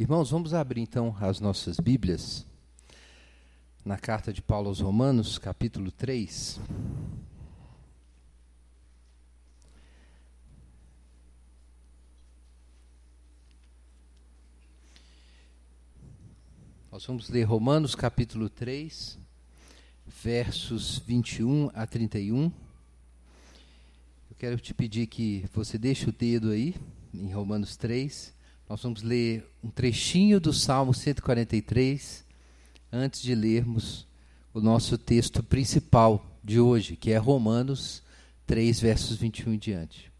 Irmãos, vamos abrir então as nossas Bíblias na carta de Paulo aos Romanos, capítulo 3. Nós vamos ler Romanos, capítulo 3, versos 21 a 31. Eu quero te pedir que você deixe o dedo aí, em Romanos 3. Nós vamos ler um trechinho do Salmo 143 antes de lermos o nosso texto principal de hoje, que é Romanos 3, versos 21 em diante.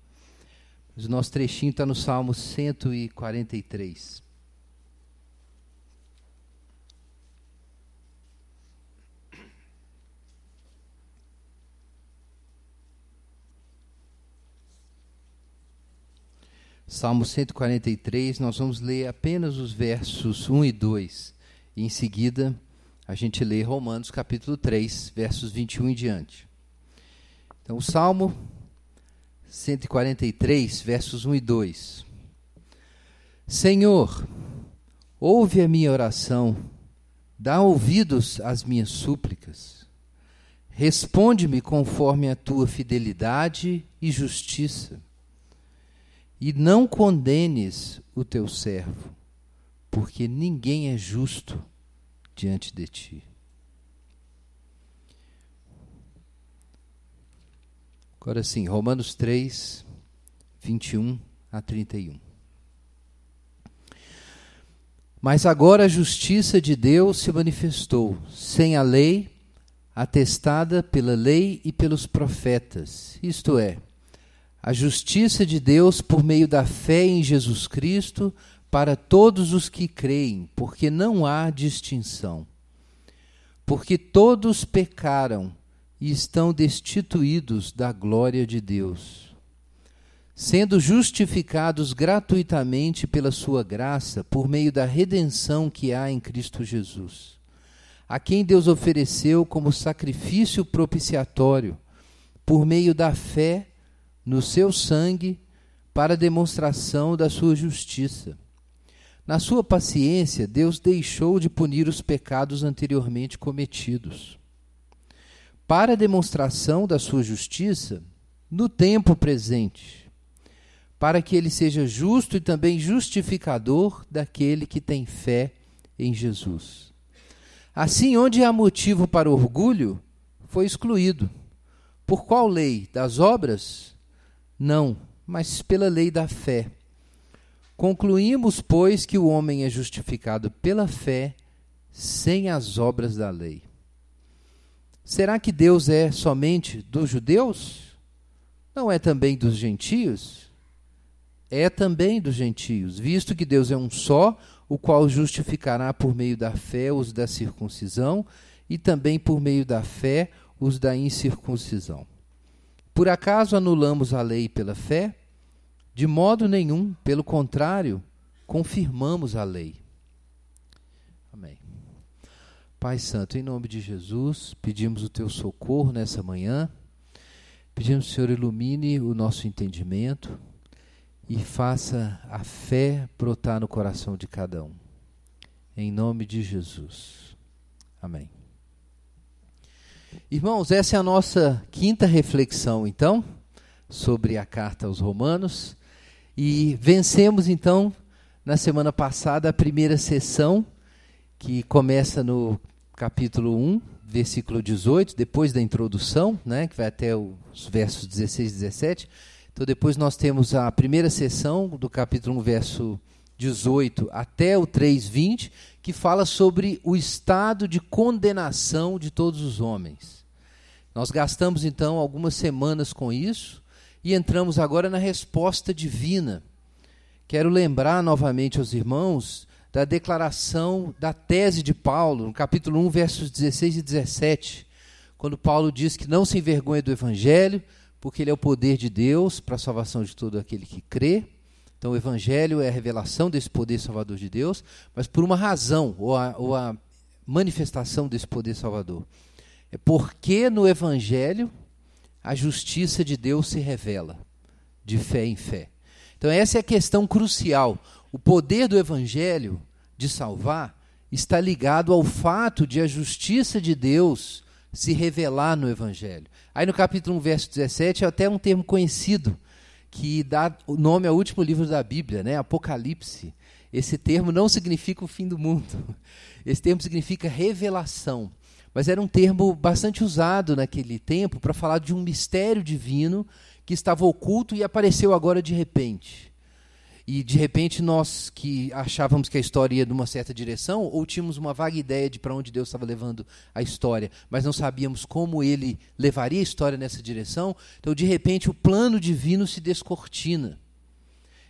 Mas o nosso trechinho está no Salmo 143. Salmo 143, nós vamos ler apenas os versos 1 e 2. E em seguida, a gente lê Romanos capítulo 3, versos 21 em diante. Então, o Salmo 143, versos 1 e 2. Senhor, ouve a minha oração, dá ouvidos às minhas súplicas. Responde-me conforme a tua fidelidade e justiça e não condenes o teu servo, porque ninguém é justo diante de ti. Agora sim, Romanos 3, 21 a 31. Mas agora a justiça de Deus se manifestou, sem a lei, atestada pela lei e pelos profetas, isto é, a justiça de Deus por meio da fé em Jesus Cristo para todos os que creem, porque não há distinção. Porque todos pecaram e estão destituídos da glória de Deus, sendo justificados gratuitamente pela sua graça, por meio da redenção que há em Cristo Jesus, a quem Deus ofereceu como sacrifício propiciatório, por meio da fé no seu sangue para demonstração da sua justiça. Na sua paciência, Deus deixou de punir os pecados anteriormente cometidos. Para demonstração da sua justiça, no tempo presente, para que ele seja justo e também justificador daquele que tem fé em Jesus. Assim, onde há motivo para orgulho, foi excluído. Por qual lei? Das obras? Não, mas pela lei da fé. Concluímos, pois, que o homem é justificado pela fé, sem as obras da lei. Será que Deus é somente dos judeus? Não é também dos gentios? É também dos gentios, visto que Deus é um só, o qual justificará por meio da fé os da circuncisão e também por meio da fé os da incircuncisão. Por acaso anulamos a lei pela fé? De modo nenhum, pelo contrário, confirmamos a lei. Amém. Pai Santo, em nome de Jesus, pedimos o teu socorro nessa manhã. Pedimos que o Senhor ilumine o nosso entendimento e faça a fé brotar no coração de cada um. Em nome de Jesus. Amém. Irmãos, essa é a nossa quinta reflexão, então, sobre a carta aos Romanos. E vencemos, então, na semana passada, a primeira sessão, que começa no capítulo 1, versículo 18, depois da introdução, né, que vai até os versos 16 e 17. Então, depois nós temos a primeira sessão do capítulo 1, verso 18 até o 3:20, que fala sobre o estado de condenação de todos os homens. Nós gastamos então algumas semanas com isso e entramos agora na resposta divina. Quero lembrar novamente aos irmãos da declaração da tese de Paulo, no capítulo 1, versos 16 e 17, quando Paulo diz que não se envergonha do evangelho, porque ele é o poder de Deus para a salvação de todo aquele que crê então, o Evangelho é a revelação desse poder salvador de Deus, mas por uma razão, ou a, ou a manifestação desse poder salvador. É porque no Evangelho a justiça de Deus se revela, de fé em fé. Então, essa é a questão crucial. O poder do Evangelho de salvar está ligado ao fato de a justiça de Deus se revelar no Evangelho. Aí no capítulo 1, verso 17, é até um termo conhecido, que dá o nome ao último livro da Bíblia, né? Apocalipse. Esse termo não significa o fim do mundo. Esse termo significa revelação. Mas era um termo bastante usado naquele tempo para falar de um mistério divino que estava oculto e apareceu agora de repente. E de repente nós que achávamos que a história ia numa certa direção, ou tínhamos uma vaga ideia de para onde Deus estava levando a história, mas não sabíamos como ele levaria a história nessa direção, então de repente o plano divino se descortina.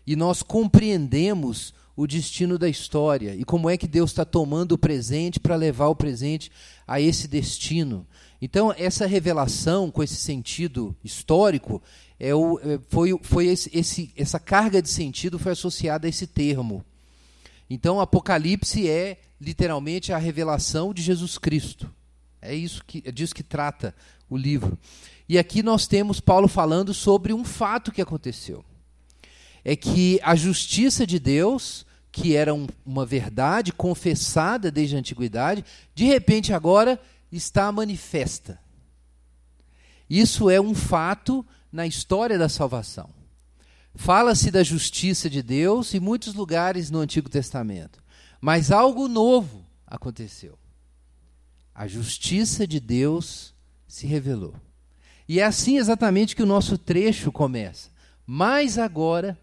E nós compreendemos o destino da história e como é que Deus está tomando o presente para levar o presente a esse destino. Então, essa revelação, com esse sentido histórico, é o, é, foi, foi esse, esse, essa carga de sentido foi associada a esse termo. Então, Apocalipse é literalmente a revelação de Jesus Cristo. É isso que é disso que trata o livro. E aqui nós temos Paulo falando sobre um fato que aconteceu. É que a justiça de Deus, que era um, uma verdade confessada desde a antiguidade, de repente agora está manifesta. Isso é um fato na história da salvação. Fala-se da justiça de Deus em muitos lugares no Antigo Testamento, mas algo novo aconteceu. A justiça de Deus se revelou. E é assim exatamente que o nosso trecho começa. Mas agora,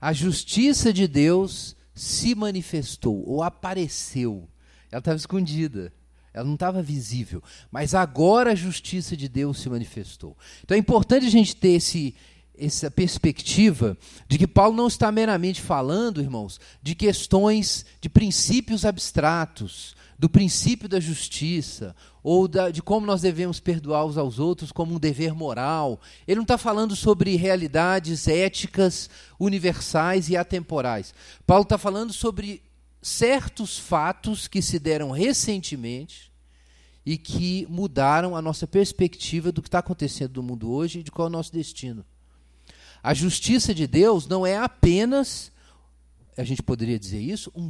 a justiça de Deus se manifestou ou apareceu. Ela estava escondida. Ela não estava visível. Mas agora a justiça de Deus se manifestou. Então é importante a gente ter esse, essa perspectiva de que Paulo não está meramente falando, irmãos, de questões, de princípios abstratos, do princípio da justiça, ou da, de como nós devemos perdoar uns aos outros como um dever moral. Ele não está falando sobre realidades éticas universais e atemporais. Paulo está falando sobre certos fatos que se deram recentemente e que mudaram a nossa perspectiva do que está acontecendo no mundo hoje e de qual é o nosso destino. A justiça de Deus não é apenas, a gente poderia dizer isso, um,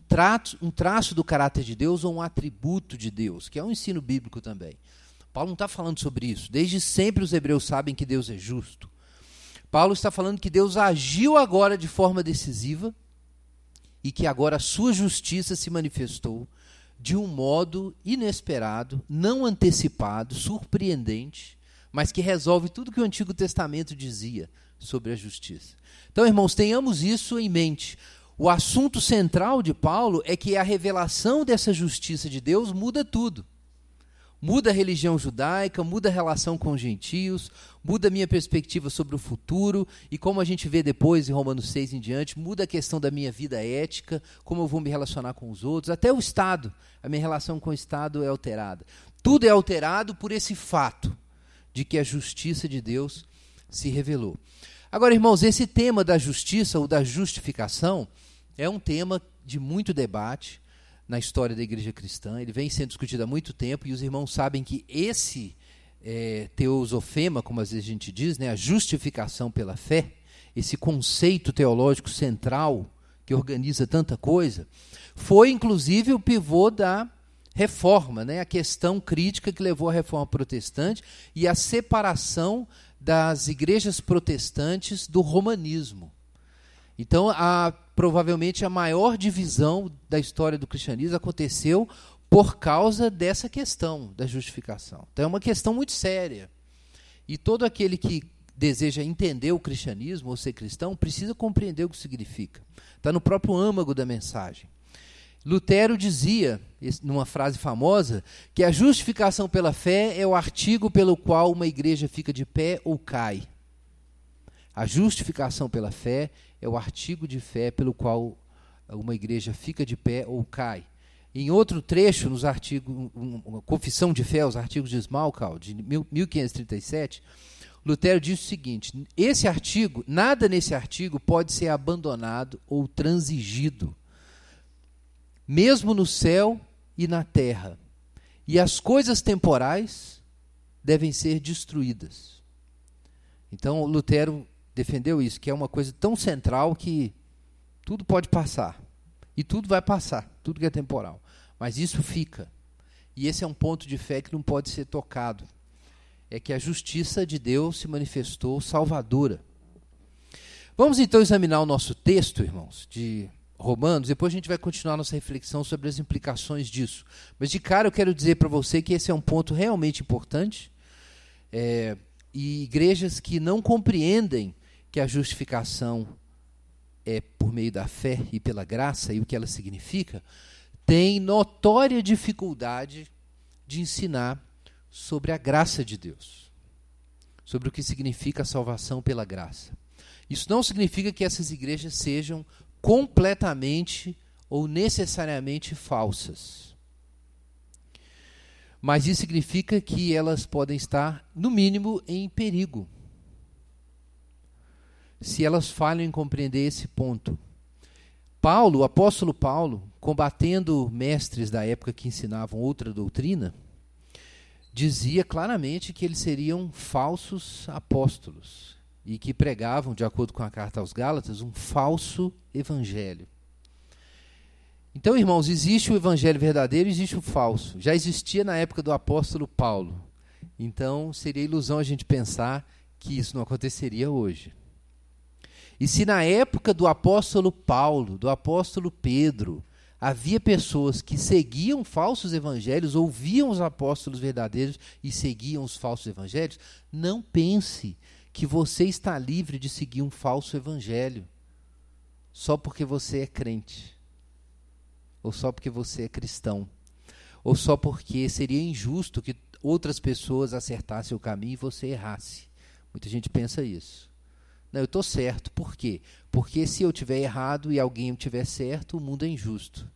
um traço do caráter de Deus ou um atributo de Deus, que é um ensino bíblico também. Paulo não está falando sobre isso. Desde sempre os hebreus sabem que Deus é justo. Paulo está falando que Deus agiu agora de forma decisiva e que agora a sua justiça se manifestou de um modo inesperado, não antecipado, surpreendente, mas que resolve tudo que o Antigo Testamento dizia sobre a justiça. Então, irmãos, tenhamos isso em mente. O assunto central de Paulo é que a revelação dessa justiça de Deus muda tudo. Muda a religião judaica, muda a relação com os gentios, muda a minha perspectiva sobre o futuro e como a gente vê depois em Romanos 6 em diante, muda a questão da minha vida ética, como eu vou me relacionar com os outros, até o Estado, a minha relação com o Estado é alterada. Tudo é alterado por esse fato de que a justiça de Deus se revelou. Agora, irmãos, esse tema da justiça ou da justificação é um tema de muito debate na história da igreja cristã. Ele vem sendo discutido há muito tempo e os irmãos sabem que esse é, teosofema, como às vezes a gente diz, né, a justificação pela fé, esse conceito teológico central que organiza tanta coisa, foi inclusive o pivô da reforma, né, a questão crítica que levou à reforma protestante e a separação das igrejas protestantes do romanismo. Então, a, provavelmente a maior divisão da história do cristianismo aconteceu por causa dessa questão da justificação. Então, é uma questão muito séria. E todo aquele que deseja entender o cristianismo ou ser cristão precisa compreender o que significa. Está no próprio âmago da mensagem. Lutero dizia, numa frase famosa, que a justificação pela fé é o artigo pelo qual uma igreja fica de pé ou cai. A justificação pela fé é o artigo de fé pelo qual uma igreja fica de pé ou cai. Em outro trecho, nos artigos, uma confissão de fé, os artigos de Smalcal, de 1537, Lutero diz o seguinte: esse artigo, nada nesse artigo pode ser abandonado ou transigido, mesmo no céu e na terra. E as coisas temporais devem ser destruídas. Então, Lutero defendeu isso, que é uma coisa tão central que tudo pode passar. E tudo vai passar, tudo que é temporal. Mas isso fica. E esse é um ponto de fé que não pode ser tocado. É que a justiça de Deus se manifestou salvadora. Vamos então examinar o nosso texto, irmãos, de Romanos, depois a gente vai continuar nossa reflexão sobre as implicações disso. Mas de cara eu quero dizer para você que esse é um ponto realmente importante. É, e igrejas que não compreendem que a justificação é por meio da fé e pela graça e o que ela significa, têm notória dificuldade de ensinar sobre a graça de Deus, sobre o que significa a salvação pela graça. Isso não significa que essas igrejas sejam completamente ou necessariamente falsas. Mas isso significa que elas podem estar, no mínimo, em perigo. Se elas falham em compreender esse ponto. Paulo, o apóstolo Paulo, combatendo mestres da época que ensinavam outra doutrina, dizia claramente que eles seriam falsos apóstolos e que pregavam, de acordo com a carta aos Gálatas, um falso evangelho. Então, irmãos, existe o evangelho verdadeiro e existe o falso. Já existia na época do apóstolo Paulo. Então, seria ilusão a gente pensar que isso não aconteceria hoje. E se na época do apóstolo Paulo, do apóstolo Pedro, havia pessoas que seguiam falsos evangelhos, ouviam os apóstolos verdadeiros e seguiam os falsos evangelhos, não pense que você está livre de seguir um falso evangelho só porque você é crente, ou só porque você é cristão, ou só porque seria injusto que outras pessoas acertassem o caminho e você errasse. Muita gente pensa isso. Não, eu estou certo. Por quê? Porque se eu tiver errado e alguém tiver certo, o mundo é injusto.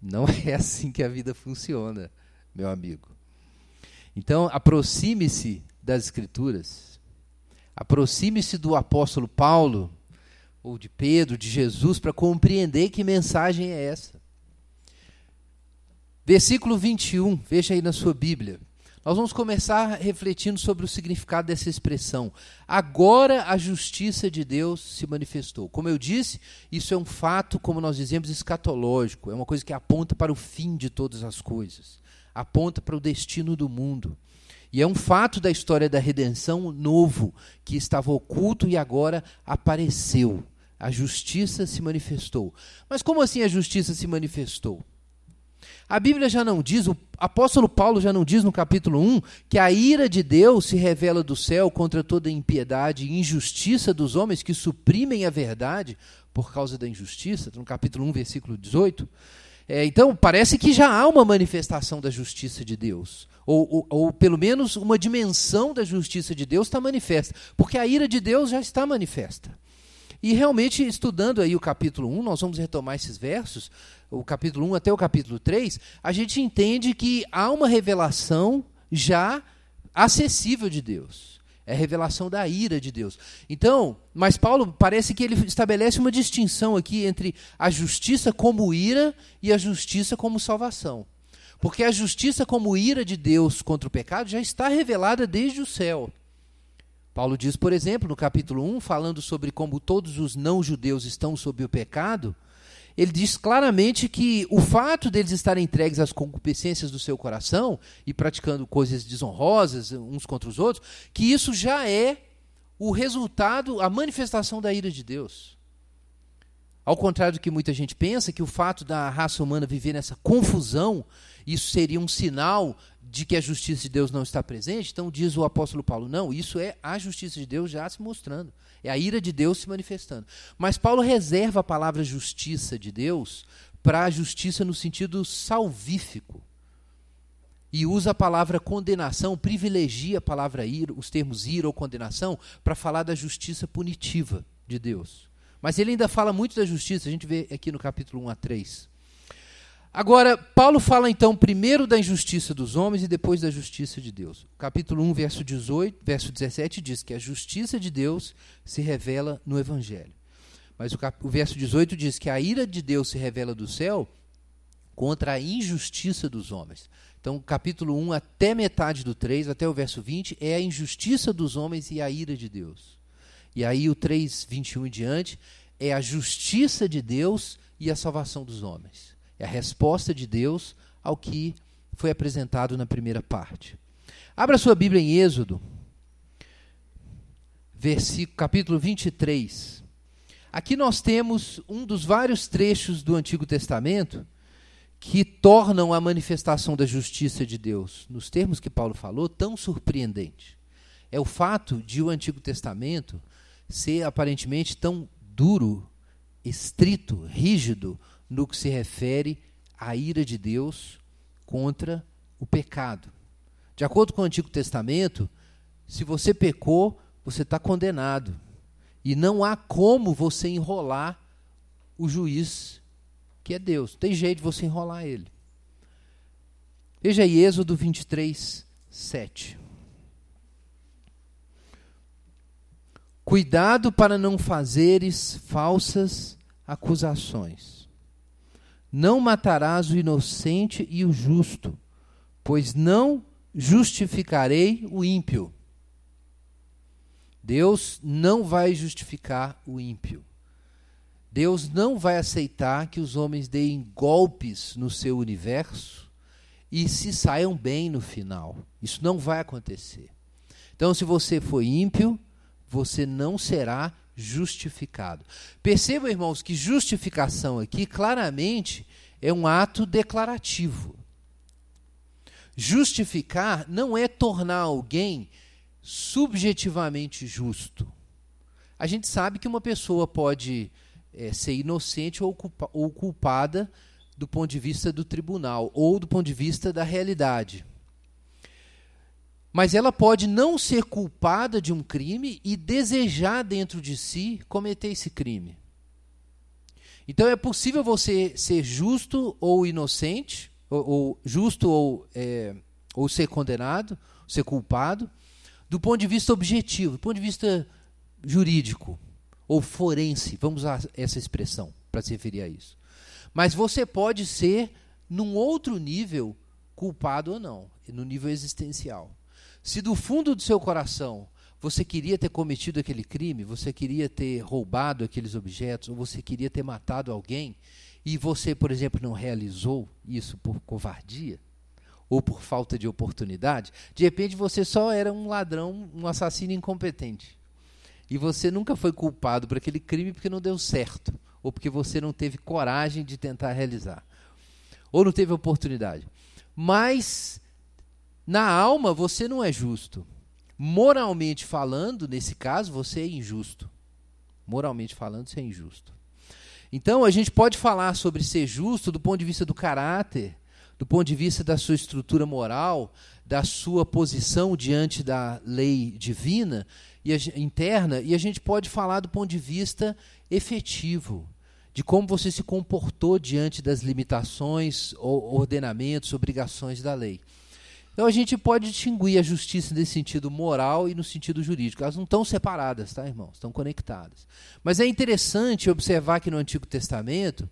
Não é assim que a vida funciona, meu amigo. Então, aproxime-se das Escrituras. Aproxime-se do apóstolo Paulo, ou de Pedro, de Jesus, para compreender que mensagem é essa. Versículo 21, veja aí na sua Bíblia. Nós vamos começar refletindo sobre o significado dessa expressão. Agora a justiça de Deus se manifestou. Como eu disse, isso é um fato, como nós dizemos, escatológico. É uma coisa que aponta para o fim de todas as coisas, aponta para o destino do mundo. E é um fato da história da redenção novo, que estava oculto e agora apareceu. A justiça se manifestou. Mas como assim a justiça se manifestou? A Bíblia já não diz, o apóstolo Paulo já não diz no capítulo 1 que a ira de Deus se revela do céu contra toda impiedade e injustiça dos homens que suprimem a verdade por causa da injustiça, no capítulo 1, versículo 18. É, então, parece que já há uma manifestação da justiça de Deus. Ou, ou, ou, pelo menos uma dimensão da justiça de Deus está manifesta. Porque a ira de Deus já está manifesta. E realmente, estudando aí o capítulo 1, nós vamos retomar esses versos, o capítulo 1 até o capítulo 3, a gente entende que há uma revelação já acessível de Deus. É a revelação da ira de Deus. Então, mas Paulo parece que ele estabelece uma distinção aqui entre a justiça como ira e a justiça como salvação. Porque a justiça como ira de Deus contra o pecado já está revelada desde o céu. Paulo diz, por exemplo, no capítulo 1, falando sobre como todos os não-judeus estão sob o pecado, ele diz claramente que o fato deles estarem entregues às concupiscências do seu coração e praticando coisas desonrosas uns contra os outros, que isso já é o resultado, a manifestação da ira de Deus. Ao contrário do que muita gente pensa, que o fato da raça humana viver nessa confusão, isso seria um sinal de que a justiça de Deus não está presente, então diz o apóstolo Paulo: não, isso é a justiça de Deus já se mostrando, é a ira de Deus se manifestando. Mas Paulo reserva a palavra justiça de Deus para a justiça no sentido salvífico. E usa a palavra condenação, privilegia a palavra ira, os termos ira ou condenação, para falar da justiça punitiva de Deus. Mas ele ainda fala muito da justiça, a gente vê aqui no capítulo 1 a 3. Agora, Paulo fala então primeiro da injustiça dos homens e depois da justiça de Deus. Capítulo 1, verso 18, verso 17 diz que a justiça de Deus se revela no evangelho. Mas o, cap, o verso 18 diz que a ira de Deus se revela do céu contra a injustiça dos homens. Então, capítulo 1 até metade do 3, até o verso 20, é a injustiça dos homens e a ira de Deus. E aí o 3, 21 em diante, é a justiça de Deus e a salvação dos homens. É a resposta de Deus ao que foi apresentado na primeira parte. Abra sua Bíblia em Êxodo, versículo, capítulo 23. Aqui nós temos um dos vários trechos do Antigo Testamento que tornam a manifestação da justiça de Deus, nos termos que Paulo falou, tão surpreendente. É o fato de o Antigo Testamento ser aparentemente tão duro, estrito, rígido no que se refere à ira de Deus contra o pecado. De acordo com o Antigo Testamento, se você pecou, você está condenado. E não há como você enrolar o juiz, que é Deus. Tem jeito de você enrolar ele. Veja aí Êxodo 23, 7. Cuidado para não fazeres falsas acusações. Não matarás o inocente e o justo, pois não justificarei o ímpio. Deus não vai justificar o ímpio. Deus não vai aceitar que os homens deem golpes no seu universo e se saiam bem no final. Isso não vai acontecer. Então, se você foi ímpio, você não será justificado. Percebam, irmãos, que justificação aqui claramente é um ato declarativo. Justificar não é tornar alguém subjetivamente justo. A gente sabe que uma pessoa pode é, ser inocente ou, culpa, ou culpada do ponto de vista do tribunal ou do ponto de vista da realidade. Mas ela pode não ser culpada de um crime e desejar dentro de si cometer esse crime. Então é possível você ser justo ou inocente, ou, ou justo ou, é, ou ser condenado, ser culpado, do ponto de vista objetivo, do ponto de vista jurídico ou forense, vamos usar essa expressão para se referir a isso. Mas você pode ser, num outro nível, culpado ou não, no nível existencial. Se do fundo do seu coração você queria ter cometido aquele crime, você queria ter roubado aqueles objetos, ou você queria ter matado alguém, e você, por exemplo, não realizou isso por covardia, ou por falta de oportunidade, de repente você só era um ladrão, um assassino incompetente. E você nunca foi culpado por aquele crime porque não deu certo, ou porque você não teve coragem de tentar realizar, ou não teve oportunidade. Mas na alma, você não é justo. Moralmente falando, nesse caso, você é injusto. Moralmente falando, você é injusto. Então, a gente pode falar sobre ser justo do ponto de vista do caráter, do ponto de vista da sua estrutura moral, da sua posição diante da lei divina e a, interna, e a gente pode falar do ponto de vista efetivo, de como você se comportou diante das limitações, ordenamentos, obrigações da lei. Então a gente pode distinguir a justiça nesse sentido moral e no sentido jurídico. Elas não estão separadas, tá, irmãos? Estão conectadas. Mas é interessante observar que no Antigo Testamento,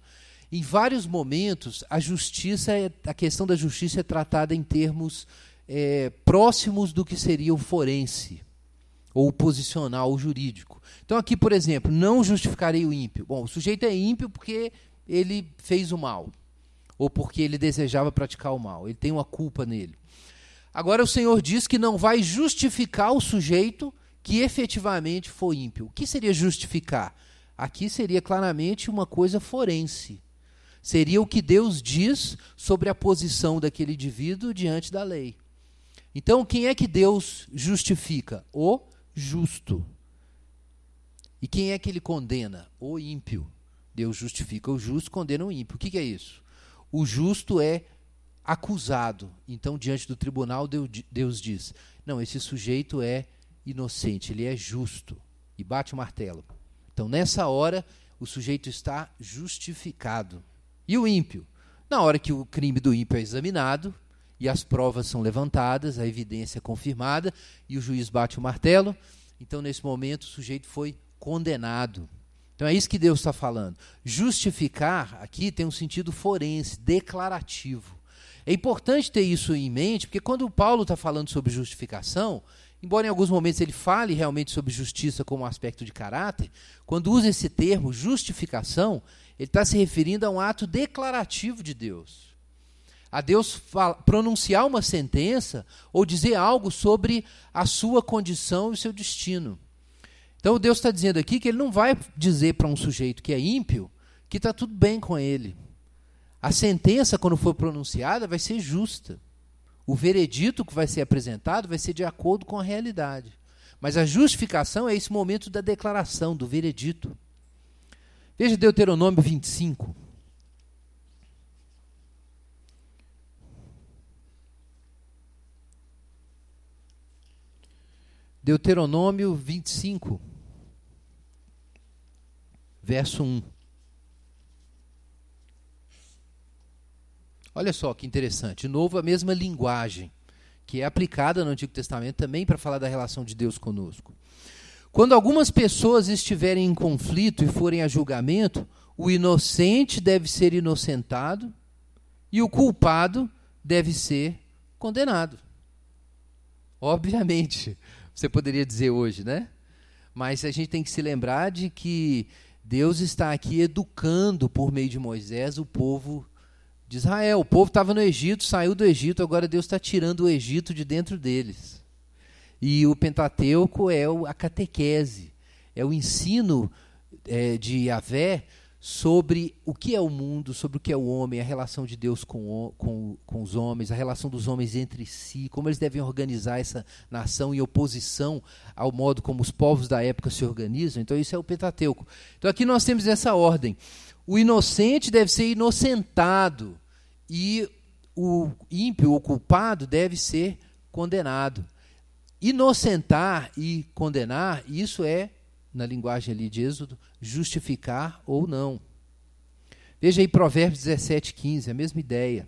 em vários momentos, a justiça, é, a questão da justiça é tratada em termos é, próximos do que seria o forense ou posicional o jurídico. Então aqui, por exemplo, não justificarei o ímpio. Bom, o sujeito é ímpio porque ele fez o mal ou porque ele desejava praticar o mal. Ele tem uma culpa nele. Agora o Senhor diz que não vai justificar o sujeito que efetivamente foi ímpio. O que seria justificar? Aqui seria claramente uma coisa forense. Seria o que Deus diz sobre a posição daquele indivíduo diante da lei. Então, quem é que Deus justifica? O justo. E quem é que ele condena? O ímpio. Deus justifica o justo, condena o ímpio. O que, que é isso? O justo é acusado. Então, diante do tribunal, Deus diz: não, esse sujeito é inocente, ele é justo. E bate o martelo. Então, nessa hora, o sujeito está justificado. E o ímpio? Na hora que o crime do ímpio é examinado e as provas são levantadas, a evidência é confirmada e o juiz bate o martelo, então, nesse momento, o sujeito foi condenado. Então é isso que Deus está falando. Justificar aqui tem um sentido forense, declarativo. É importante ter isso em mente, porque quando o Paulo está falando sobre justificação, embora em alguns momentos ele fale realmente sobre justiça como aspecto de caráter, quando usa esse termo, justificação, ele está se referindo a um ato declarativo de Deus. A Deus pronunciar uma sentença ou dizer algo sobre a sua condição e o seu destino. Então Deus está dizendo aqui que ele não vai dizer para um sujeito que é ímpio que está tudo bem com ele. A sentença, quando for pronunciada, vai ser justa. O veredito que vai ser apresentado vai ser de acordo com a realidade. Mas a justificação é esse momento da declaração, do veredito. Veja Deuteronômio 25. Deuteronômio 25, verso 1. Olha só que interessante. De novo, a mesma linguagem que é aplicada no Antigo Testamento também para falar da relação de Deus conosco. Quando algumas pessoas estiverem em conflito e forem a julgamento, o inocente deve ser inocentado e o culpado deve ser condenado. Obviamente, você poderia dizer hoje, né? Mas a gente tem que se lembrar de que Deus está aqui educando por meio de Moisés o povo de Israel. O povo estava no Egito, saiu do Egito, agora Deus está tirando o Egito de dentro deles. E o Pentateuco é a catequese, é o ensino é, de Yahvé sobre o que é o mundo, sobre o que é o homem, a relação de Deus com, com, com os homens, a relação dos homens entre si, como eles devem organizar essa nação em oposição ao modo como os povos da época se organizam. Então, isso é o Pentateuco. Então, aqui nós temos essa ordem o inocente deve ser inocentado e o ímpio, o culpado, deve ser condenado. Inocentar e condenar, isso é, na linguagem ali de Êxodo, justificar ou não. Veja aí Provérbios 17, 15, a mesma ideia.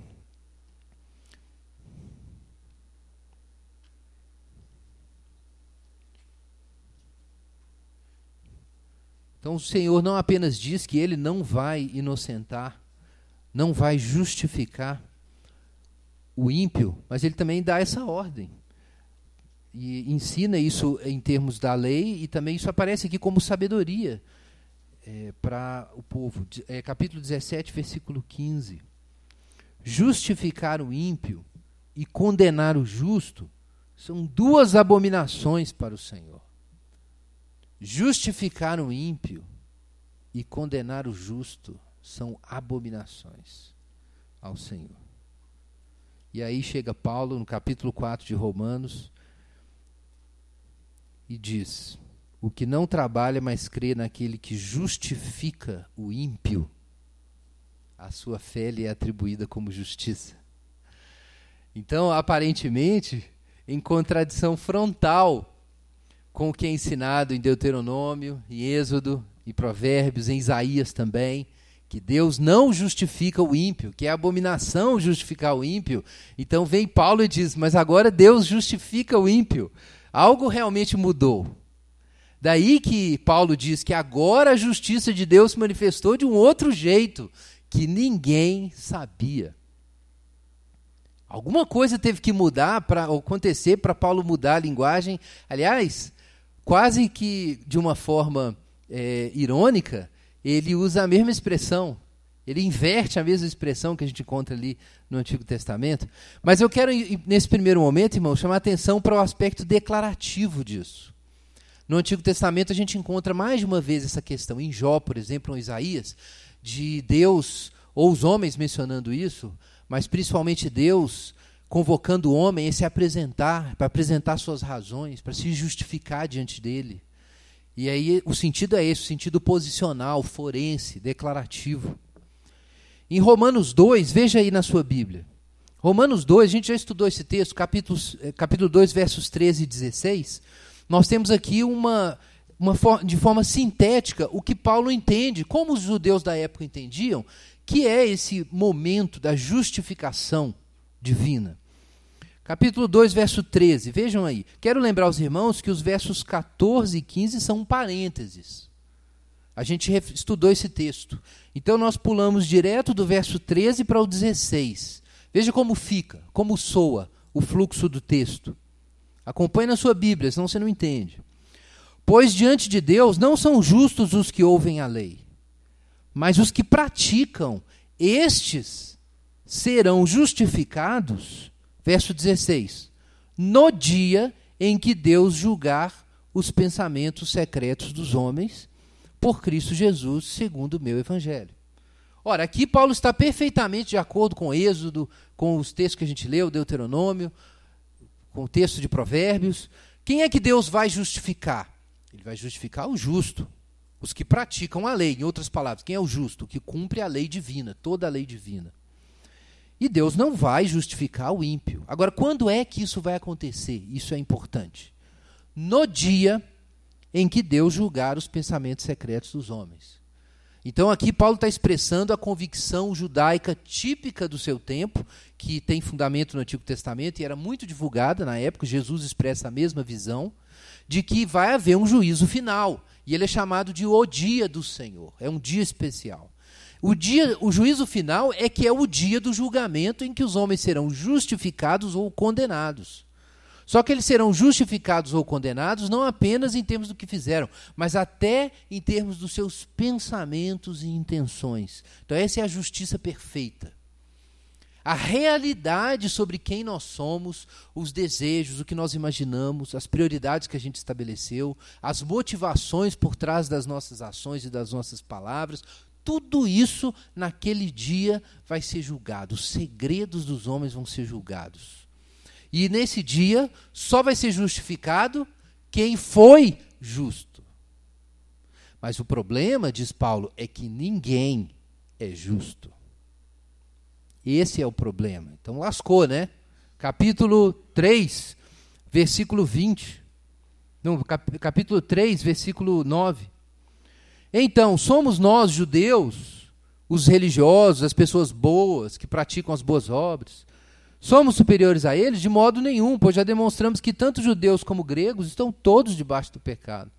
Então o Senhor não apenas diz que ele não vai inocentar, não vai justificar o ímpio, mas ele também dá essa ordem. E ensina isso em termos da lei, e também isso aparece aqui como sabedoria é, para o povo. É, capítulo 17, versículo 15. Justificar o ímpio e condenar o justo são duas abominações para o Senhor. Justificar o ímpio e condenar o justo são abominações ao Senhor. E aí chega Paulo no capítulo 4 de Romanos e diz: O que não trabalha, mas crê naquele que justifica o ímpio, a sua fé lhe é atribuída como justiça. Então, aparentemente, em contradição frontal com o que é ensinado em Deuteronômio, em Êxodo, em Provérbios, em Isaías também, que Deus não justifica o ímpio, que é abominação justificar o ímpio. Então vem Paulo e diz: Mas agora Deus justifica o ímpio. Algo realmente mudou. Daí que Paulo diz que agora a justiça de Deus se manifestou de um outro jeito que ninguém sabia. Alguma coisa teve que mudar para acontecer para Paulo mudar a linguagem. Aliás, quase que de uma forma é, irônica, ele usa a mesma expressão. Ele inverte a mesma expressão que a gente encontra ali no Antigo Testamento. Mas eu quero, nesse primeiro momento, irmão, chamar a atenção para o aspecto declarativo disso. No Antigo Testamento a gente encontra mais de uma vez essa questão. Em Jó, por exemplo, em Isaías, de Deus, ou os homens mencionando isso, mas principalmente Deus convocando o homem a se apresentar, para apresentar suas razões, para se justificar diante dele. E aí o sentido é esse, o sentido posicional, forense, declarativo. Em Romanos 2, veja aí na sua Bíblia. Romanos 2, a gente já estudou esse texto, capítulo, eh, capítulo 2, versos 13 e 16. Nós temos aqui uma, uma de forma sintética o que Paulo entende, como os judeus da época entendiam, que é esse momento da justificação divina. Capítulo 2, verso 13. Vejam aí. Quero lembrar aos irmãos que os versos 14 e 15 são parênteses. A gente estudou esse texto. Então nós pulamos direto do verso 13 para o 16. Veja como fica, como soa o fluxo do texto. Acompanhe na sua Bíblia, senão você não entende. Pois diante de Deus não são justos os que ouvem a lei, mas os que praticam, estes serão justificados. Verso 16: No dia em que Deus julgar os pensamentos secretos dos homens, por Cristo Jesus, segundo o meu evangelho. Ora, aqui Paulo está perfeitamente de acordo com Êxodo, com os textos que a gente leu, Deuteronômio, com o texto de Provérbios. Quem é que Deus vai justificar? Ele vai justificar o justo, os que praticam a lei. Em outras palavras, quem é o justo? O que cumpre a lei divina, toda a lei divina. E Deus não vai justificar o ímpio. Agora, quando é que isso vai acontecer? Isso é importante. No dia em que Deus julgar os pensamentos secretos dos homens. Então aqui Paulo está expressando a convicção judaica típica do seu tempo, que tem fundamento no Antigo Testamento e era muito divulgada na época, Jesus expressa a mesma visão, de que vai haver um juízo final. E ele é chamado de o dia do Senhor, é um dia especial. O, dia, o juízo final é que é o dia do julgamento em que os homens serão justificados ou condenados. Só que eles serão justificados ou condenados não apenas em termos do que fizeram, mas até em termos dos seus pensamentos e intenções. Então, essa é a justiça perfeita. A realidade sobre quem nós somos, os desejos, o que nós imaginamos, as prioridades que a gente estabeleceu, as motivações por trás das nossas ações e das nossas palavras, tudo isso naquele dia vai ser julgado. Os segredos dos homens vão ser julgados. E nesse dia só vai ser justificado quem foi justo. Mas o problema, diz Paulo, é que ninguém é justo. Esse é o problema. Então lascou, né? Capítulo 3, versículo 20. Não, capítulo 3, versículo 9. Então, somos nós, judeus, os religiosos, as pessoas boas, que praticam as boas obras, Somos superiores a eles? De modo nenhum, pois já demonstramos que tanto judeus como gregos estão todos debaixo do pecado.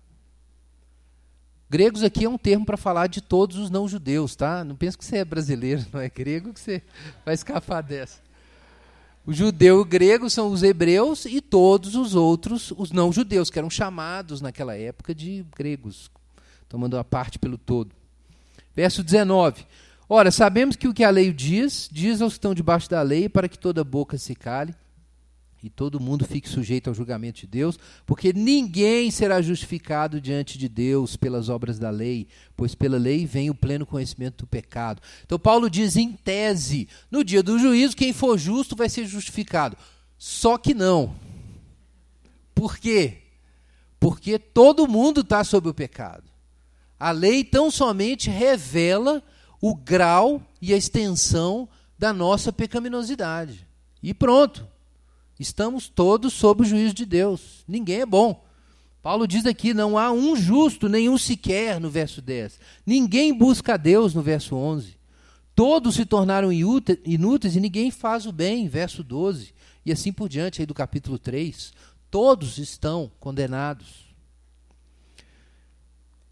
Gregos aqui é um termo para falar de todos os não judeus, tá? Não pensa que você é brasileiro, não é grego que você vai escapar dessa. O judeu e o grego são os hebreus e todos os outros, os não judeus, que eram chamados naquela época de gregos, tomando a parte pelo todo. Verso 19: Ora, sabemos que o que a lei diz, diz aos que estão debaixo da lei, para que toda boca se cale e todo mundo fique sujeito ao julgamento de Deus, porque ninguém será justificado diante de Deus pelas obras da lei, pois pela lei vem o pleno conhecimento do pecado. Então, Paulo diz em tese: no dia do juízo, quem for justo vai ser justificado. Só que não. Por quê? Porque todo mundo está sob o pecado. A lei tão somente revela o grau e a extensão da nossa pecaminosidade. E pronto. Estamos todos sob o juízo de Deus. Ninguém é bom. Paulo diz aqui: não há um justo, nenhum sequer, no verso 10. Ninguém busca a Deus, no verso 11. Todos se tornaram inúteis e ninguém faz o bem, verso 12. E assim por diante, aí do capítulo 3. Todos estão condenados.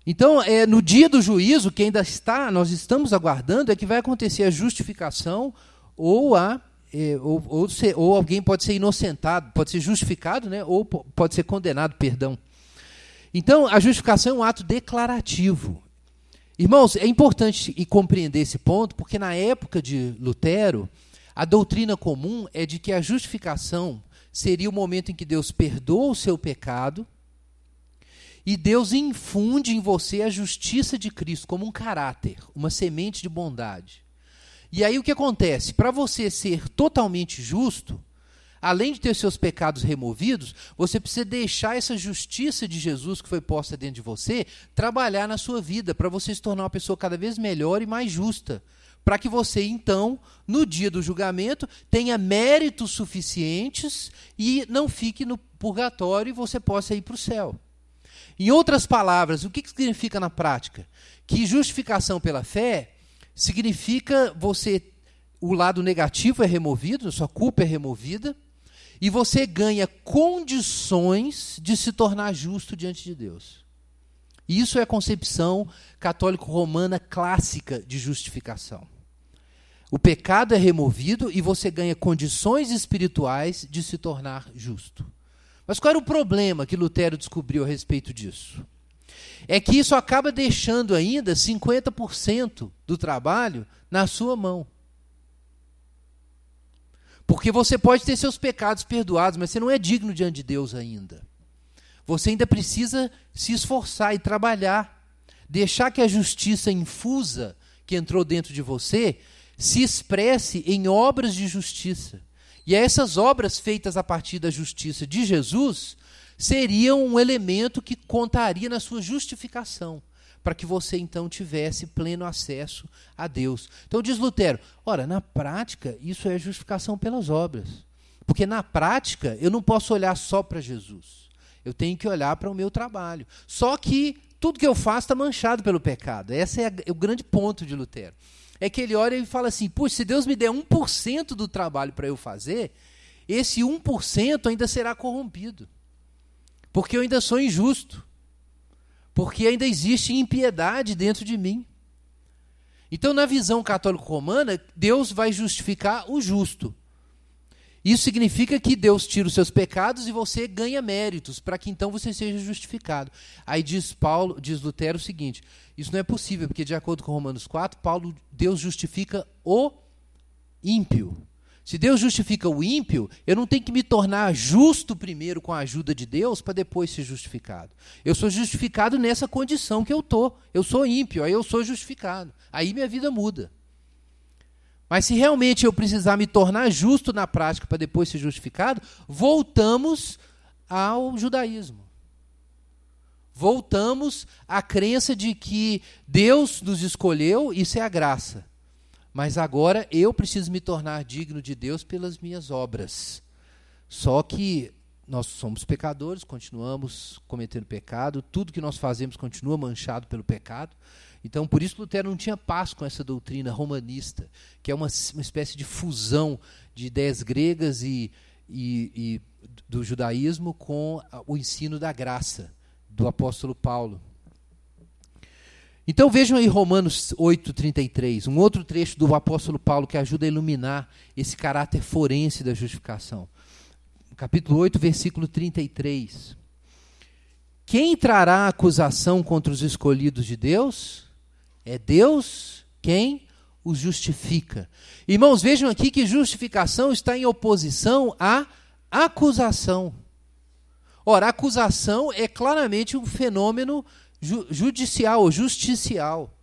Então, é, no dia do juízo, que ainda está, nós estamos aguardando, é que vai acontecer a justificação ou a é, ou, ou, ser, ou, alguém pode ser inocentado, pode ser justificado, né, ou pode ser condenado, perdão. Então, a justificação é um ato declarativo. Irmãos, é importante compreender esse ponto, porque na época de Lutero, a doutrina comum é de que a justificação seria o momento em que Deus perdoa o seu pecado e Deus infunde em você a justiça de Cristo como um caráter, uma semente de bondade. E aí o que acontece? Para você ser totalmente justo, além de ter seus pecados removidos, você precisa deixar essa justiça de Jesus que foi posta dentro de você trabalhar na sua vida, para você se tornar uma pessoa cada vez melhor e mais justa. Para que você, então, no dia do julgamento, tenha méritos suficientes e não fique no purgatório e você possa ir para o céu. Em outras palavras, o que significa na prática? Que justificação pela fé significa você o lado negativo é removido, a sua culpa é removida, e você ganha condições de se tornar justo diante de Deus. Isso é a concepção católico-romana clássica de justificação. O pecado é removido e você ganha condições espirituais de se tornar justo. Mas qual era o problema que Lutero descobriu a respeito disso? É que isso acaba deixando ainda 50% do trabalho na sua mão. Porque você pode ter seus pecados perdoados, mas você não é digno diante de Deus ainda. Você ainda precisa se esforçar e trabalhar. Deixar que a justiça infusa que entrou dentro de você se expresse em obras de justiça. E essas obras feitas a partir da justiça de Jesus seriam um elemento que contaria na sua justificação para que você então tivesse pleno acesso a Deus. Então diz Lutero: ora, na prática, isso é justificação pelas obras. Porque na prática, eu não posso olhar só para Jesus. Eu tenho que olhar para o meu trabalho. Só que tudo que eu faço está manchado pelo pecado. Esse é, é o grande ponto de Lutero. É que ele olha e fala assim: puxa, se Deus me der 1% do trabalho para eu fazer, esse 1% ainda será corrompido. Porque eu ainda sou injusto porque ainda existe impiedade dentro de mim. Então, na visão católico-romana, Deus vai justificar o justo. Isso significa que Deus tira os seus pecados e você ganha méritos, para que então você seja justificado. Aí diz Paulo, diz Lutero o seguinte: isso não é possível, porque de acordo com Romanos 4, Paulo, Deus justifica o ímpio. Se Deus justifica o ímpio, eu não tenho que me tornar justo primeiro com a ajuda de Deus para depois ser justificado. Eu sou justificado nessa condição que eu estou. Eu sou ímpio, aí eu sou justificado. Aí minha vida muda. Mas se realmente eu precisar me tornar justo na prática para depois ser justificado, voltamos ao judaísmo. Voltamos à crença de que Deus nos escolheu, isso é a graça. Mas agora eu preciso me tornar digno de Deus pelas minhas obras. Só que nós somos pecadores, continuamos cometendo pecado, tudo que nós fazemos continua manchado pelo pecado. Então, por isso, Lutero não tinha paz com essa doutrina romanista, que é uma, uma espécie de fusão de ideias gregas e, e, e do judaísmo com o ensino da graça do apóstolo Paulo. Então vejam aí Romanos 8,33, um outro trecho do apóstolo Paulo que ajuda a iluminar esse caráter forense da justificação. Capítulo 8, versículo 33. Quem trará acusação contra os escolhidos de Deus? É Deus quem os justifica. Irmãos, vejam aqui que justificação está em oposição à acusação. Ora, acusação é claramente um fenômeno ju judicial ou justicial.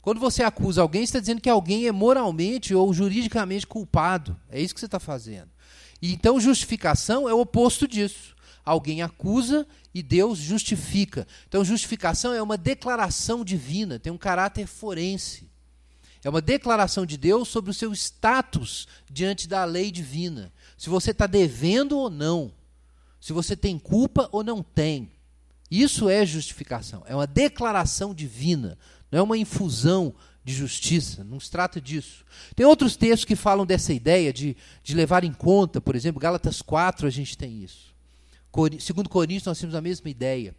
Quando você acusa alguém, está dizendo que alguém é moralmente ou juridicamente culpado. É isso que você está fazendo. Então, justificação é o oposto disso. Alguém acusa e Deus justifica. Então, justificação é uma declaração divina, tem um caráter forense. É uma declaração de Deus sobre o seu status diante da lei divina. Se você está devendo ou não. Se você tem culpa ou não tem. Isso é justificação, é uma declaração divina, não é uma infusão de justiça, não se trata disso. Tem outros textos que falam dessa ideia de, de levar em conta, por exemplo, Gálatas 4 a gente tem isso. Segundo Coríntios nós temos a mesma ideia.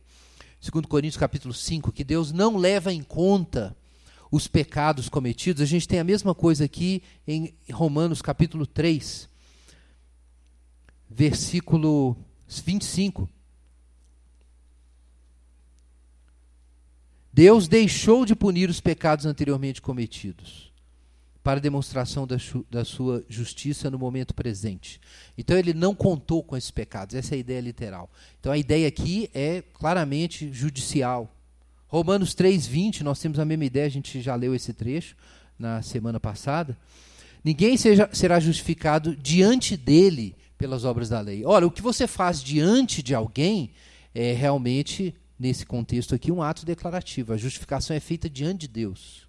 Segundo Coríntios capítulo 5, que Deus não leva em conta os pecados cometidos. A gente tem a mesma coisa aqui em Romanos capítulo 3, versículo 25. Deus deixou de punir os pecados anteriormente cometidos para demonstração da, da, sua justiça no momento presente. Então ele não contou com esses pecados, essa é a ideia literal. Então a ideia aqui é claramente judicial. Romanos 3:20, nós temos a mesma ideia, a gente já leu esse trecho na semana passada. Ninguém seja, será justificado diante dele pelas obras da lei. Ora, o que você faz diante de alguém é realmente nesse contexto aqui, um ato declarativo. A justificação é feita diante de Deus.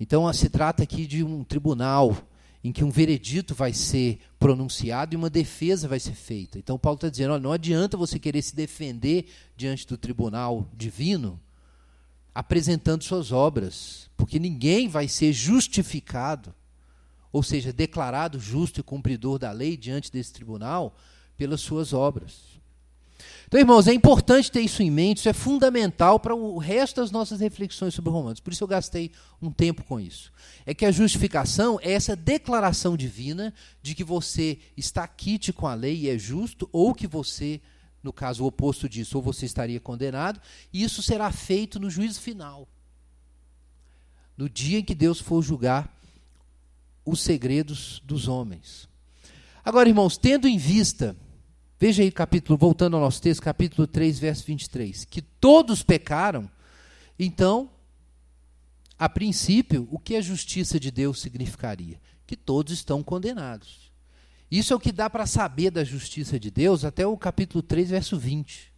Então, se trata aqui de um tribunal em que um veredito vai ser pronunciado e uma defesa vai ser feita. Então, Paulo está dizendo: olha, não adianta você querer se defender diante do tribunal divino apresentando suas obras, porque ninguém vai ser justificado, ou seja, declarado justo e cumpridor da lei diante desse tribunal pelas suas obras. Então, irmãos, é importante ter isso em mente, isso é fundamental para o resto das nossas reflexões sobre Romanos. Por isso eu gastei um tempo com isso. É que a justificação é essa declaração divina de que você está quite com a lei e é justo, ou que você no caso o oposto disso, ou você estaria condenado, e isso será feito no juízo final. No dia em que Deus for julgar os segredos dos homens. Agora, irmãos, tendo em vista, veja aí capítulo, voltando ao nosso texto, capítulo 3, verso 23, que todos pecaram, então, a princípio, o que a justiça de Deus significaria? Que todos estão condenados. Isso é o que dá para saber da justiça de Deus até o capítulo 3, verso 20.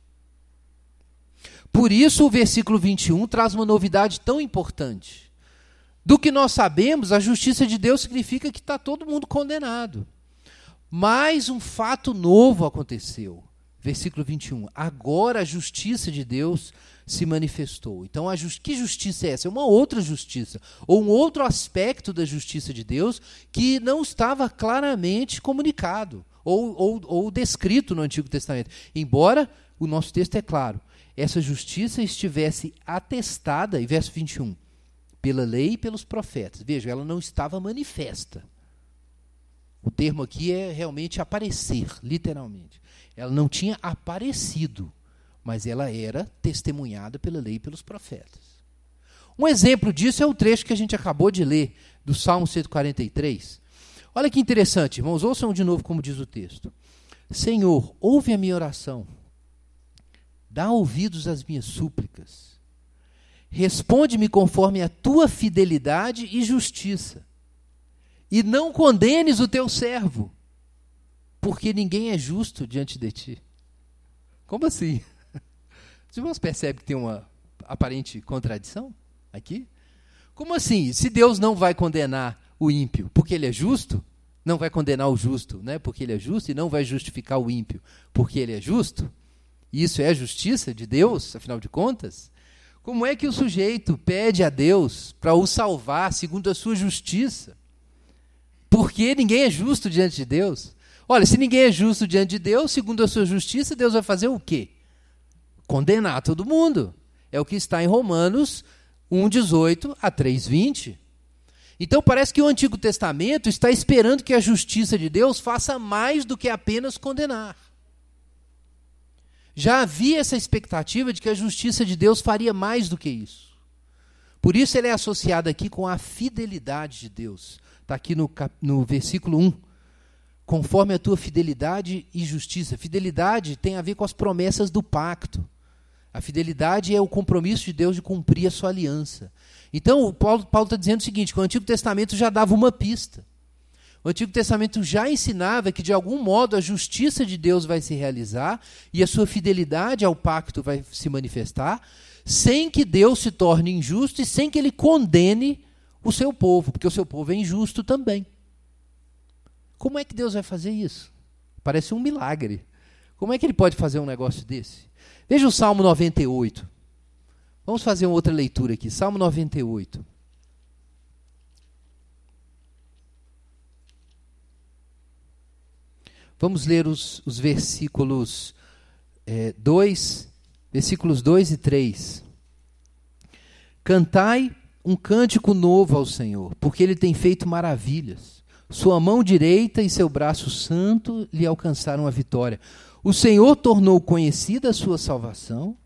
Por isso, o versículo 21 traz uma novidade tão importante. Do que nós sabemos, a justiça de Deus significa que está todo mundo condenado. Mas um fato novo aconteceu. Versículo 21. Agora a justiça de Deus se manifestou. Então, a just... que justiça é essa? É uma outra justiça, ou um outro aspecto da justiça de Deus que não estava claramente comunicado ou, ou, ou descrito no Antigo Testamento. Embora o nosso texto é claro, essa justiça estivesse atestada, em verso 21, pela lei e pelos profetas. Veja, ela não estava manifesta. O termo aqui é realmente aparecer, literalmente. Ela não tinha aparecido mas ela era testemunhada pela lei e pelos profetas. Um exemplo disso é o trecho que a gente acabou de ler, do Salmo 143. Olha que interessante, irmãos, ouçam de novo como diz o texto. Senhor, ouve a minha oração, dá ouvidos às minhas súplicas, responde-me conforme a tua fidelidade e justiça, e não condenes o teu servo, porque ninguém é justo diante de ti. Como assim? Os irmãos percebem que tem uma aparente contradição aqui? Como assim? Se Deus não vai condenar o ímpio porque ele é justo, não vai condenar o justo, né? Porque ele é justo e não vai justificar o ímpio porque ele é justo? Isso é a justiça de Deus, afinal de contas? Como é que o sujeito pede a Deus para o salvar segundo a sua justiça? Porque ninguém é justo diante de Deus. Olha, se ninguém é justo diante de Deus, segundo a sua justiça, Deus vai fazer o quê? condenar todo mundo. É o que está em Romanos 1:18 a 3:20. Então parece que o Antigo Testamento está esperando que a justiça de Deus faça mais do que apenas condenar. Já havia essa expectativa de que a justiça de Deus faria mais do que isso. Por isso ele é associado aqui com a fidelidade de Deus. Está aqui no, no versículo 1. Conforme a tua fidelidade e justiça. Fidelidade tem a ver com as promessas do pacto. A fidelidade é o compromisso de Deus de cumprir a sua aliança. Então, o Paulo está dizendo o seguinte: que o Antigo Testamento já dava uma pista. O Antigo Testamento já ensinava que, de algum modo, a justiça de Deus vai se realizar e a sua fidelidade ao pacto vai se manifestar, sem que Deus se torne injusto e sem que ele condene o seu povo, porque o seu povo é injusto também. Como é que Deus vai fazer isso? Parece um milagre. Como é que ele pode fazer um negócio desse? Veja o Salmo 98. Vamos fazer uma outra leitura aqui. Salmo 98. Vamos ler os, os versículos 2, é, versículos 2 e 3. Cantai um cântico novo ao Senhor, porque ele tem feito maravilhas. Sua mão direita e seu braço santo lhe alcançaram a vitória. O Senhor tornou conhecida a sua salvação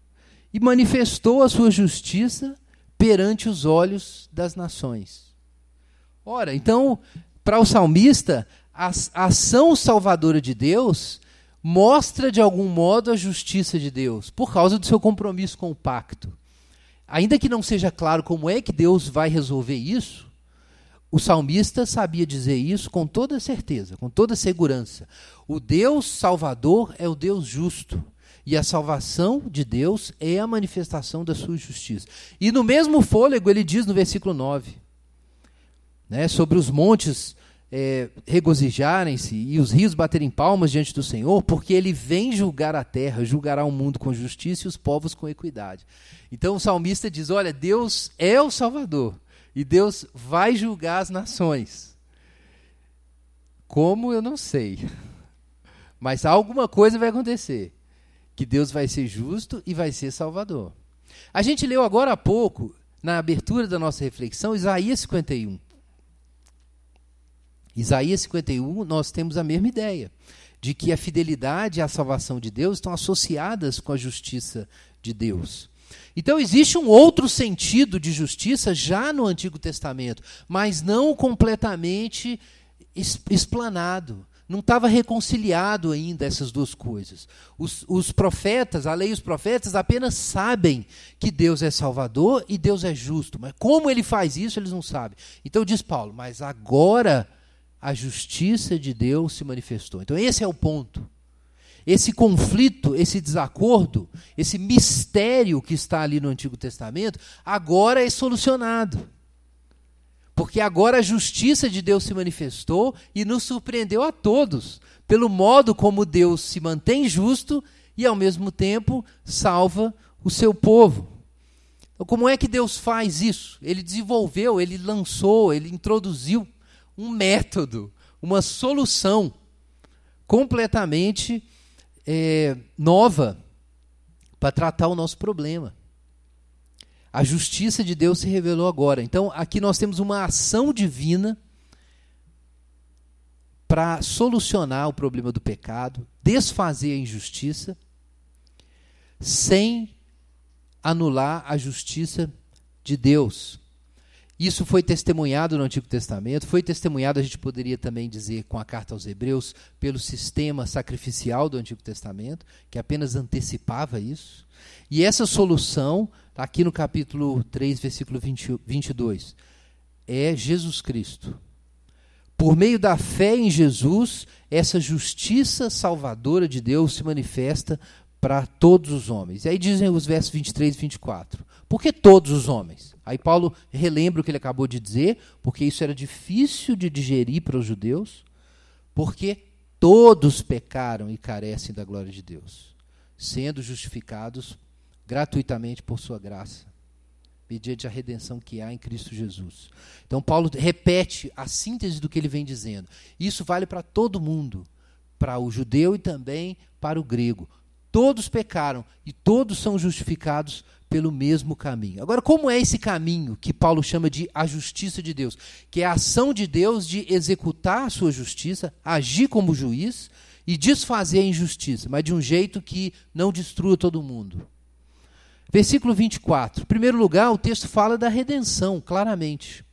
e manifestou a sua justiça perante os olhos das nações. Ora, então, para o salmista, a, ação salvadora de Deus mostra de algum modo a justiça de Deus, por causa do seu compromisso com o pacto. Ainda que não seja claro como é que Deus vai resolver isso, o salmista sabia dizer isso com toda certeza, com toda segurança. O Deus Salvador é o Deus justo. E a salvação de Deus é a manifestação da sua justiça. E no mesmo fôlego ele diz no versículo 9: né, sobre os montes é, regozijarem-se e os rios baterem palmas diante do Senhor, porque ele vem julgar a terra, julgará o mundo com justiça e os povos com equidade. Então o salmista diz: olha, Deus é o Salvador. E Deus vai julgar as nações. Como eu não sei. Mas alguma coisa vai acontecer. Que Deus vai ser justo e vai ser salvador. A gente leu agora há pouco, na abertura da nossa reflexão, Isaías 51. Isaías 51, nós temos a mesma ideia de que a fidelidade e a salvação de Deus estão associadas com a justiça de Deus. Então existe um outro sentido de justiça já no Antigo Testamento, mas não completamente explanado. Não estava reconciliado ainda essas duas coisas. Os, os, profetas, a lei e os profetas apenas sabem que Deus é salvador e Deus é justo. Mas como ele faz isso, eles não sabem. Então diz Paulo, mas agora a justiça de Deus se manifestou. Então esse é o ponto. Esse conflito, esse desacordo, esse mistério que está ali no Antigo Testamento, agora é solucionado. Porque agora a justiça de Deus se manifestou e nos surpreendeu a todos, pelo modo como Deus se mantém justo e, ao mesmo tempo, salva o seu povo. Então, como é que Deus faz isso? Ele desenvolveu, ele lançou, ele introduziu um método, uma solução completamente é, nova para tratar o nosso problema. A justiça de Deus se revelou agora. Então, aqui nós temos uma ação divina para solucionar o problema do pecado, desfazer a injustiça, sem anular a justiça de Deus. Isso foi testemunhado no Antigo Testamento, foi testemunhado, a gente poderia também dizer, com a carta aos Hebreus, pelo sistema sacrificial do Antigo Testamento, que apenas antecipava isso. E essa solução Está aqui no capítulo 3, versículo 20, 22. É Jesus Cristo. Por meio da fé em Jesus, essa justiça salvadora de Deus se manifesta para todos os homens. E aí dizem os versos 23 e 24. Por que todos os homens? Aí Paulo relembra o que ele acabou de dizer, porque isso era difícil de digerir para os judeus, porque todos pecaram e carecem da glória de Deus, sendo justificados gratuitamente por sua graça, mediante a redenção que há em Cristo Jesus. Então, Paulo repete a síntese do que ele vem dizendo. Isso vale para todo mundo, para o judeu e também para o grego. Todos pecaram e todos são justificados pelo mesmo caminho. Agora, como é esse caminho que Paulo chama de a justiça de Deus? Que é a ação de Deus de executar a sua justiça, agir como juiz e desfazer a injustiça, mas de um jeito que não destrua todo mundo. Versículo 24. Em primeiro lugar, o texto fala da redenção, claramente.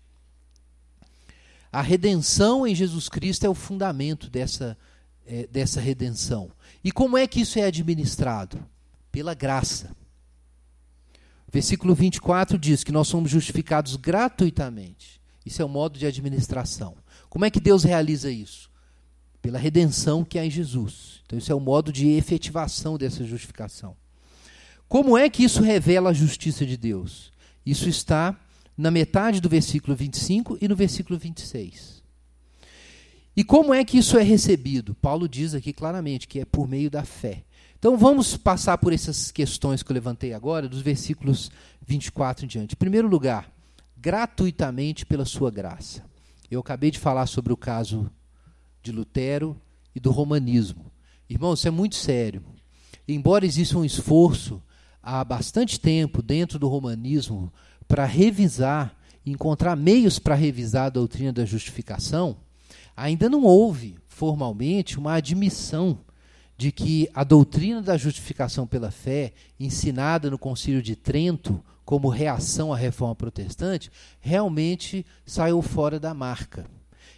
A redenção em Jesus Cristo é o fundamento dessa, é, dessa redenção. E como é que isso é administrado? Pela graça. Versículo 24 diz que nós somos justificados gratuitamente. Isso é o modo de administração. Como é que Deus realiza isso? Pela redenção que há em Jesus. Então, isso é o modo de efetivação dessa justificação. Como é que isso revela a justiça de Deus? Isso está na metade do versículo 25 e no versículo 26. E como é que isso é recebido? Paulo diz aqui claramente que é por meio da fé. Então vamos passar por essas questões que eu levantei agora, dos versículos 24 em diante. Em primeiro lugar, gratuitamente pela sua graça. Eu acabei de falar sobre o caso de Lutero e do romanismo. Irmão, isso é muito sério. Embora exista um esforço há bastante tempo dentro do romanismo para revisar, encontrar meios para revisar a doutrina da justificação, ainda não houve formalmente uma admissão de que a doutrina da justificação pela fé, ensinada no Concílio de Trento como reação à reforma protestante, realmente saiu fora da marca.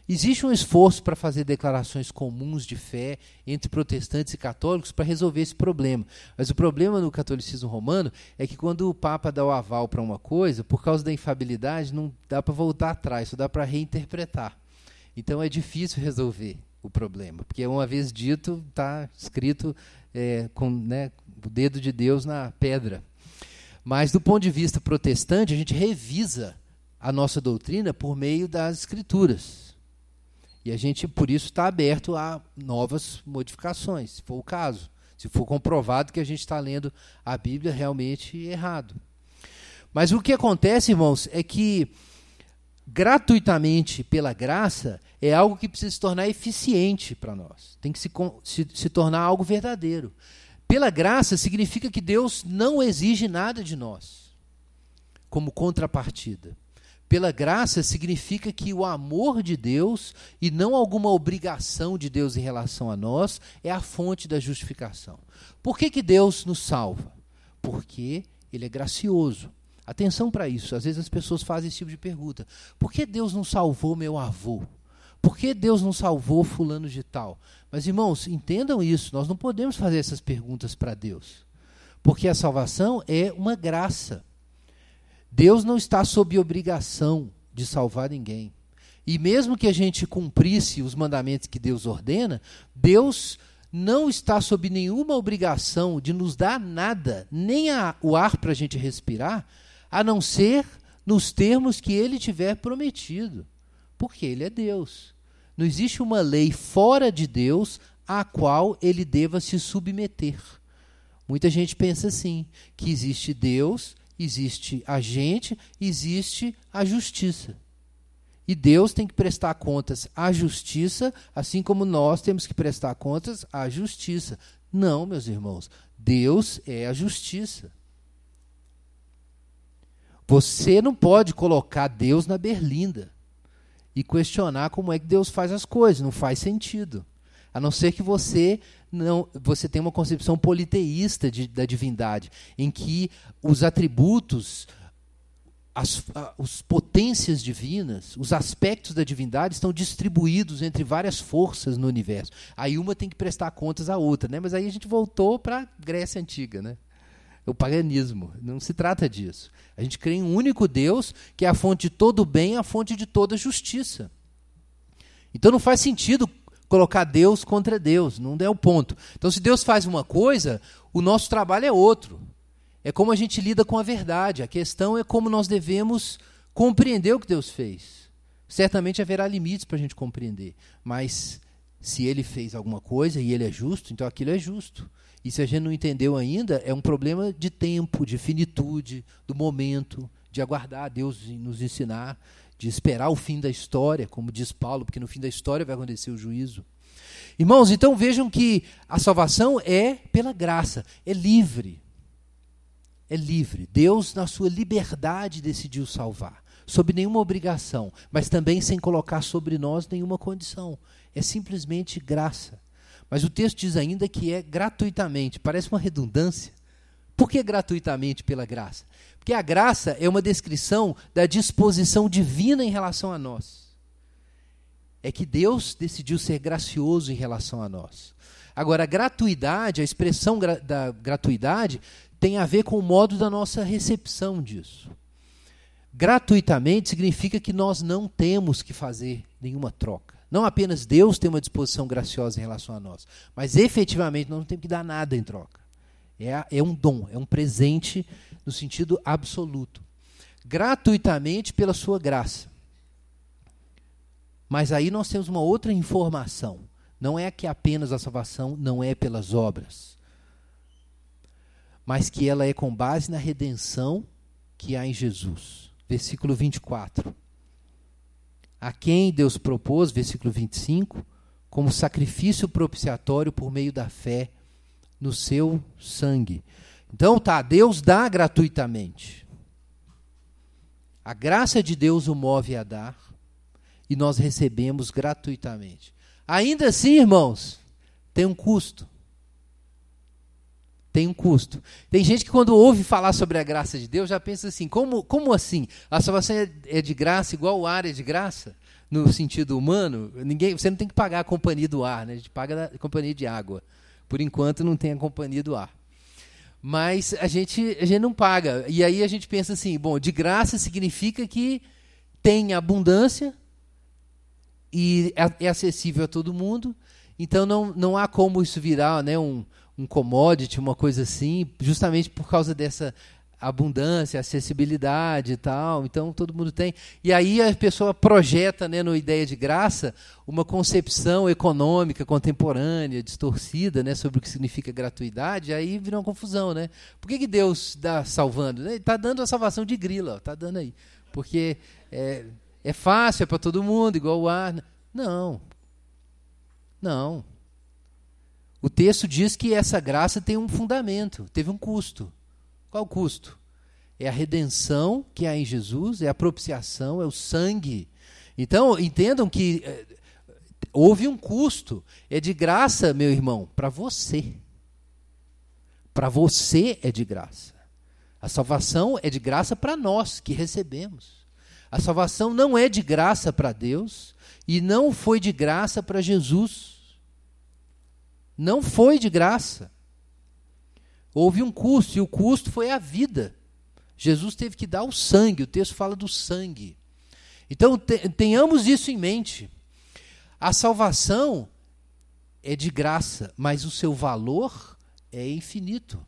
Existe um esforço para fazer declarações comuns de fé entre protestantes e católicos para resolver esse problema. Mas o problema no catolicismo romano é que quando o Papa dá o aval para uma coisa, por causa da infabilidade, não dá para voltar atrás, só dá para reinterpretar. Então é difícil resolver o problema, porque uma vez dito, está escrito é, com né, o dedo de Deus na pedra. Mas do ponto de vista protestante, a gente revisa a nossa doutrina por meio das escrituras. E a gente, por isso, está aberto a novas modificações, se for o caso. Se for comprovado que a gente está lendo a Bíblia realmente errado. Mas o que acontece, irmãos, é que gratuitamente pela graça é algo que precisa se tornar eficiente para nós. Tem que se, se, se tornar algo verdadeiro. Pela graça significa que Deus não exige nada de nós como contrapartida. Pela graça significa que o amor de Deus e não alguma obrigação de Deus em relação a nós é a fonte da justificação. Por que, que Deus nos salva? Porque Ele é gracioso. Atenção para isso. Às vezes as pessoas fazem esse tipo de pergunta: por que Deus não salvou meu avô? Por que Deus não salvou fulano de tal? Mas irmãos, entendam isso, nós não podemos fazer essas perguntas para Deus. Porque a salvação é uma graça. Deus não está sob obrigação de salvar ninguém. E mesmo que a gente cumprisse os mandamentos que Deus ordena, Deus não está sob nenhuma obrigação de nos dar nada, nem a, o ar para a gente respirar, a não ser nos termos que ele tiver prometido. Porque ele é Deus. Não existe uma lei fora de Deus à qual ele deva se submeter. Muita gente pensa assim, que existe Deus, existe a gente, existe a justiça. E Deus tem que prestar contas à justiça, assim como nós temos que prestar contas à justiça. Não, meus irmãos, Deus é a justiça. Você não pode colocar Deus na berlinda e questionar como é que Deus faz as coisas. Não faz sentido. A não ser que você não você tenha uma concepção politeísta de, da divindade, em que os atributos, as, as potências divinas, os aspectos da divindade estão distribuídos entre várias forças no universo. Aí uma tem que prestar contas à outra, né? Mas aí a gente voltou para a Grécia antiga, né? O paganismo. Não se trata disso. A gente crê em um único Deus, que é a fonte de todo bem, a fonte de toda justiça. Então não faz sentido colocar Deus contra Deus, não é o ponto. Então, se Deus faz uma coisa, o nosso trabalho é outro. É como a gente lida com a verdade. A questão é como nós devemos compreender o que Deus fez. Certamente haverá limites para a gente compreender, mas se ele fez alguma coisa e ele é justo, então aquilo é justo. E se a gente não entendeu ainda, é um problema de tempo, de finitude, do momento, de aguardar Deus nos ensinar, de esperar o fim da história, como diz Paulo, porque no fim da história vai acontecer o juízo. Irmãos, então vejam que a salvação é pela graça, é livre. É livre. Deus, na sua liberdade, decidiu salvar, sob nenhuma obrigação, mas também sem colocar sobre nós nenhuma condição. É simplesmente graça. Mas o texto diz ainda que é gratuitamente. Parece uma redundância. Por que gratuitamente pela graça? Porque a graça é uma descrição da disposição divina em relação a nós. É que Deus decidiu ser gracioso em relação a nós. Agora, a gratuidade, a expressão gra da gratuidade, tem a ver com o modo da nossa recepção disso. Gratuitamente significa que nós não temos que fazer nenhuma troca. Não apenas Deus tem uma disposição graciosa em relação a nós, mas efetivamente nós não temos que dar nada em troca. É, é um dom, é um presente no sentido absoluto. Gratuitamente pela sua graça. Mas aí nós temos uma outra informação. Não é que apenas a salvação não é pelas obras, mas que ela é com base na redenção que há em Jesus. Versículo 24 a quem Deus propôs, versículo 25, como sacrifício propiciatório por meio da fé no seu sangue. Então, tá, Deus dá gratuitamente. A graça de Deus o move a dar e nós recebemos gratuitamente. Ainda assim, irmãos, tem um custo. Tem um custo. Tem gente que quando ouve falar sobre a graça de Deus já pensa assim: como, como assim? A salvação é, é de graça igual o ar é de graça? no sentido humano, ninguém, você não tem que pagar a companhia do ar, né? a gente paga a companhia de água. Por enquanto não tem a companhia do ar. Mas a gente, a gente não paga. E aí a gente pensa assim, bom, de graça significa que tem abundância e é, é acessível a todo mundo. Então não, não há como isso virar né, um, um commodity, uma coisa assim, justamente por causa dessa abundância, acessibilidade e tal, então todo mundo tem. E aí a pessoa projeta, né, no ideia de graça, uma concepção econômica contemporânea, distorcida, né, sobre o que significa gratuidade, aí vira uma confusão, né? Por que, que Deus está salvando? Ele está dando a salvação de grila, está dando aí. Porque é, é fácil, é para todo mundo, igual o ar. Não. Não. O texto diz que essa graça tem um fundamento, teve um custo. Qual o custo? é a redenção que há em Jesus, é a propiciação, é o sangue. Então, entendam que é, houve um custo. É de graça, meu irmão, para você. Para você é de graça. A salvação é de graça para nós que recebemos. A salvação não é de graça para Deus e não foi de graça para Jesus. Não foi de graça. Houve um custo, e o custo foi a vida. Jesus teve que dar o sangue, o texto fala do sangue. Então, tenhamos isso em mente. A salvação é de graça, mas o seu valor é infinito.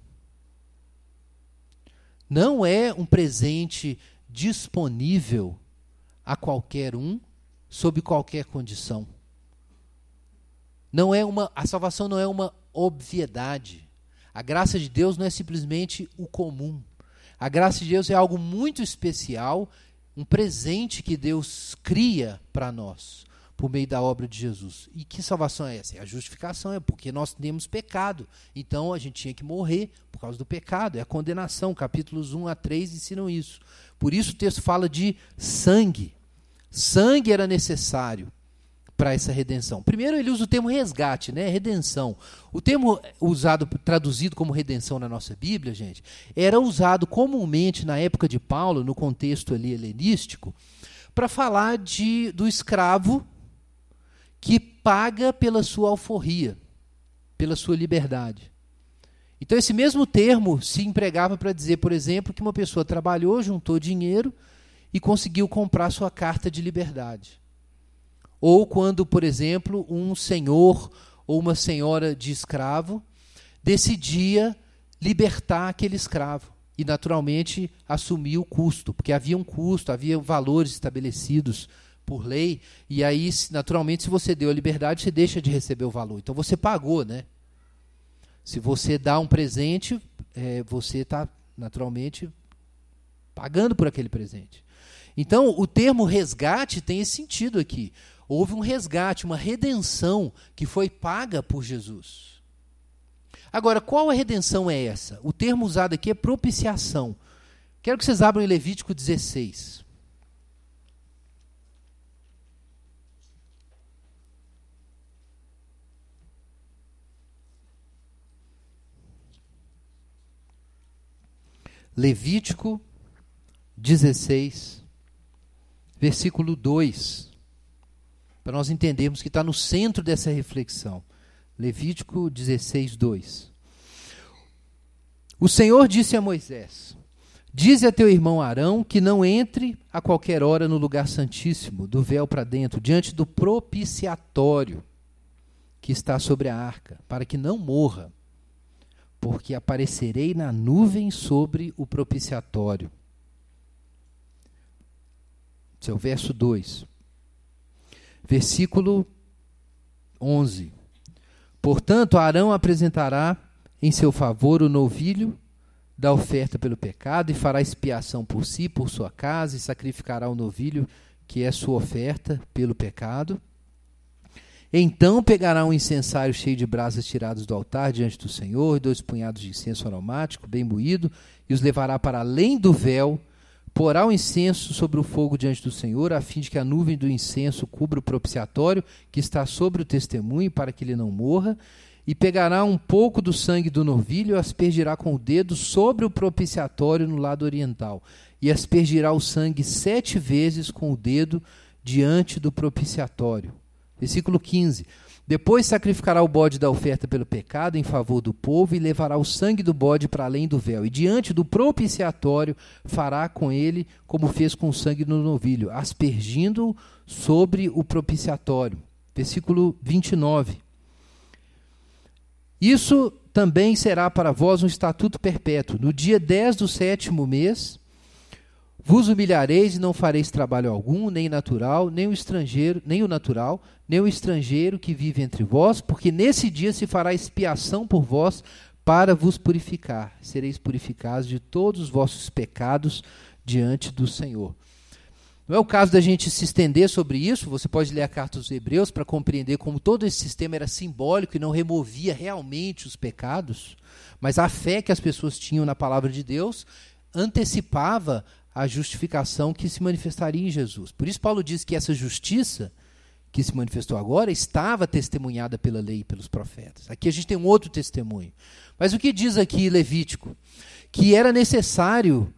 Não é um presente disponível a qualquer um, sob qualquer condição. Não é uma, a salvação não é uma obviedade. A graça de Deus não é simplesmente o comum. A graça de Deus é algo muito especial, um presente que Deus cria para nós por meio da obra de Jesus. E que salvação é essa? É a justificação, é porque nós temos pecado. Então a gente tinha que morrer por causa do pecado. É a condenação. Capítulos 1 a 3 ensinam isso. Por isso o texto fala de sangue. Sangue era necessário para essa redenção. Primeiro ele usa o termo resgate, né? Redenção. O termo usado traduzido como redenção na nossa Bíblia, gente, era usado comumente na época de Paulo, no contexto ali helenístico, para falar de do escravo que paga pela sua alforria, pela sua liberdade. Então, esse mesmo termo se empregava para dizer, por exemplo, que uma pessoa trabalhou, juntou dinheiro e conseguiu comprar sua carta de liberdade. Ou quando, por exemplo, um senhor ou uma senhora de escravo decidia libertar aquele escravo e, naturalmente, assumir o custo, porque havia um custo, havia valores estabelecidos por lei, e aí, naturalmente, se você deu a liberdade, você deixa de receber o valor. Então você pagou, né? Se você dá um presente, é, você está, naturalmente, pagando por aquele presente. Então, o termo resgate tem esse sentido aqui. Houve um resgate, uma redenção que foi paga por Jesus. Agora, qual a redenção é essa? O termo usado aqui é propiciação. Quero que vocês abram Levítico 16. Levítico 16, versículo 2, para nós entendermos que está no centro dessa reflexão. Levítico 16, 2. O Senhor disse a Moisés: Dize a teu irmão Arão que não entre a qualquer hora no lugar santíssimo, do véu para dentro, diante do propiciatório que está sobre a arca, para que não morra porque aparecerei na nuvem sobre o propiciatório. Esse é verso 2. Versículo 11. Portanto, Arão apresentará em seu favor o novilho da oferta pelo pecado e fará expiação por si, por sua casa, e sacrificará o novilho que é sua oferta pelo pecado. Então pegará um incensário cheio de brasas tiradas do altar diante do Senhor, dois punhados de incenso aromático, bem moído, e os levará para além do véu, porá o incenso sobre o fogo diante do Senhor, a fim de que a nuvem do incenso cubra o propiciatório que está sobre o testemunho, para que ele não morra, e pegará um pouco do sangue do novilho e aspergirá com o dedo sobre o propiciatório no lado oriental, e aspergirá o sangue sete vezes com o dedo diante do propiciatório Versículo 15. Depois sacrificará o bode da oferta pelo pecado em favor do povo e levará o sangue do bode para além do véu. E diante do propiciatório fará com ele como fez com o sangue do novilho, aspergindo-o sobre o propiciatório. Versículo 29. Isso também será para vós um estatuto perpétuo. No dia 10 do sétimo mês vos humilhareis e não fareis trabalho algum, nem natural, nem o estrangeiro, nem o natural, nem o estrangeiro que vive entre vós, porque nesse dia se fará expiação por vós para vos purificar. Sereis purificados de todos os vossos pecados diante do Senhor. Não é o caso da gente se estender sobre isso, você pode ler a carta dos Hebreus para compreender como todo esse sistema era simbólico e não removia realmente os pecados, mas a fé que as pessoas tinham na palavra de Deus antecipava a justificação que se manifestaria em Jesus. Por isso, Paulo diz que essa justiça que se manifestou agora estava testemunhada pela lei e pelos profetas. Aqui a gente tem um outro testemunho. Mas o que diz aqui Levítico? Que era necessário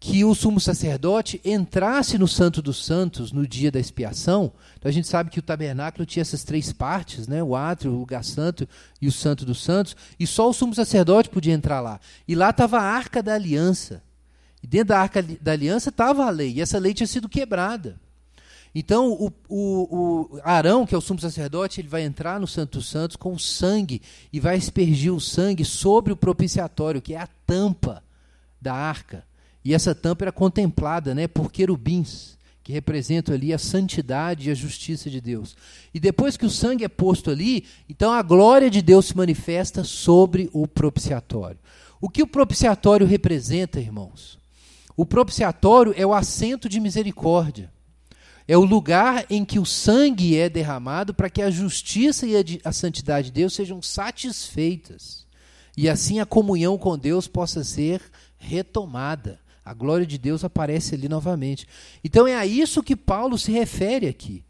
que o sumo sacerdote entrasse no Santo dos Santos no dia da expiação. Então a gente sabe que o tabernáculo tinha essas três partes, né? o átrio, o lugar santo e o Santo dos Santos, e só o sumo sacerdote podia entrar lá. E lá estava a arca da aliança. E dentro da arca da aliança estava a lei, e essa lei tinha sido quebrada. Então, o, o, o, Arão, que é o sumo sacerdote, ele vai entrar no Santo Santos com sangue e vai aspergir o sangue sobre o propiciatório, que é a tampa da arca. E essa tampa era contemplada né, por querubins, que representam ali a santidade e a justiça de Deus. E depois que o sangue é posto ali, então a glória de Deus se manifesta sobre o propiciatório. O que o propiciatório representa, irmãos? O propiciatório é o assento de misericórdia. É o lugar em que o sangue é derramado para que a justiça e a, santidade de Deus sejam satisfeitas. E assim a comunhão com Deus possa ser retomada. A glória de Deus aparece ali novamente. Então é a isso que Paulo se refere aqui.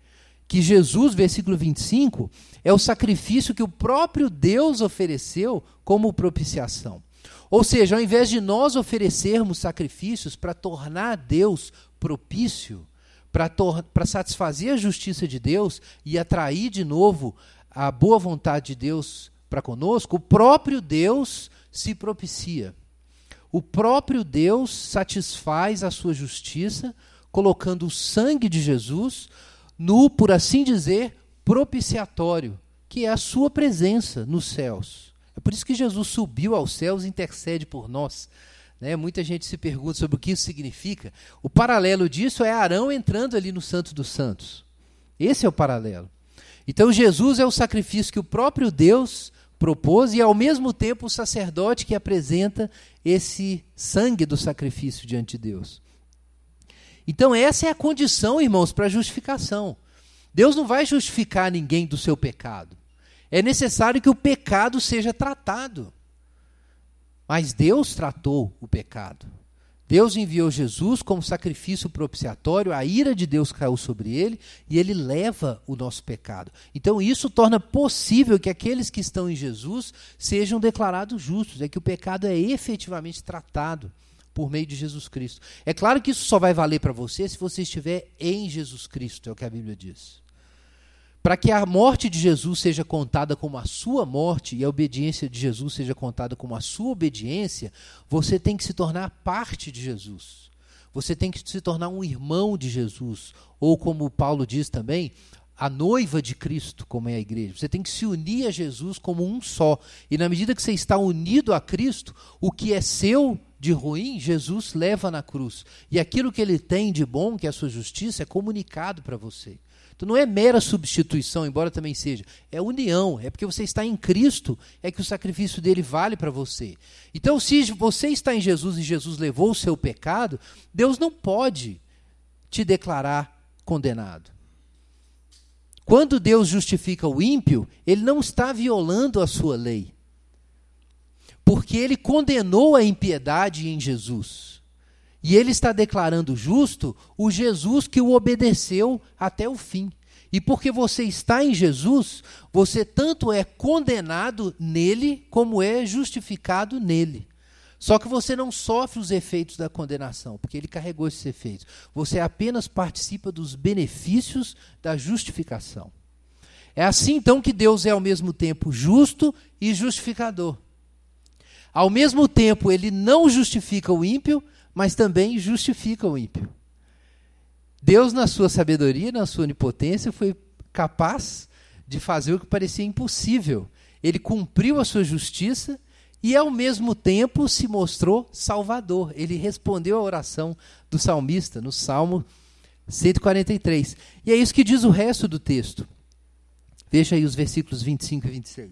Que Jesus, versículo 25, é o sacrifício que o próprio Deus ofereceu como propiciação. Ou seja, ao invés de nós oferecermos sacrifícios para tornar Deus propício, para satisfazer a justiça de Deus e atrair de novo a boa vontade de Deus para conosco, o próprio Deus se propicia. O próprio Deus satisfaz a sua justiça, colocando o sangue de Jesus no, por assim dizer, propiciatório, que é a sua presença nos céus. É por isso que Jesus subiu aos céus e intercede por nós. Né? Muita gente se pergunta sobre o que isso significa. O paralelo disso é Arão entrando ali no Santo dos Santos. Esse é o paralelo. Então Jesus é o sacrifício que o próprio Deus propôs e ao mesmo tempo o sacerdote que apresenta esse sangue do sacrifício diante de Deus. Então essa é a condição, irmãos, para a justificação. Deus não vai justificar ninguém do seu pecado. É necessário que o pecado seja tratado. Mas Deus tratou o pecado. Deus enviou Jesus como sacrifício propiciatório, a ira de Deus caiu sobre ele e ele leva o nosso pecado. Então isso torna possível que aqueles que estão em Jesus sejam declarados justos, é que o pecado é efetivamente tratado por meio de Jesus Cristo. É claro que isso só vai valer para você se você estiver em Jesus Cristo, é o que a Bíblia diz. Para que a morte de Jesus seja contada como a sua morte e a obediência de Jesus seja contada como a sua obediência, você tem que se tornar parte de Jesus. Você tem que se tornar um irmão de Jesus, ou como Paulo diz também, a noiva de Cristo, como é a igreja. Você tem que se unir a Jesus como um só. E na medida que você está unido a Cristo, o que é seu de ruim, Jesus leva na cruz. E aquilo que ele tem de bom, que é a sua justiça, é comunicado para você. Então não é mera substituição, embora também seja. É união. É porque você está em Cristo, é que o sacrifício dele vale para você. Então, se você está em Jesus e Jesus levou o seu pecado, Deus não pode te declarar condenado. Quando Deus justifica o ímpio, ele não está violando a sua lei. Porque ele condenou a impiedade em Jesus. E ele está declarando justo o Jesus que o obedeceu até o fim. E porque você está em Jesus, você tanto é condenado nele, como é justificado nele. Só que você não sofre os efeitos da condenação, porque ele carregou esses efeitos. Você apenas participa dos benefícios da justificação. É assim então que Deus é ao mesmo tempo justo e justificador. Ao mesmo tempo, ele não justifica o ímpio, mas também justifica o ímpio. Deus, na sua sabedoria, na sua onipotência, foi capaz de fazer o que parecia impossível. Ele cumpriu a sua justiça e, ao mesmo tempo, se mostrou salvador. Ele respondeu à oração do salmista no Salmo 143. E é isso que diz o resto do texto. Veja aí os versículos 25 e 26.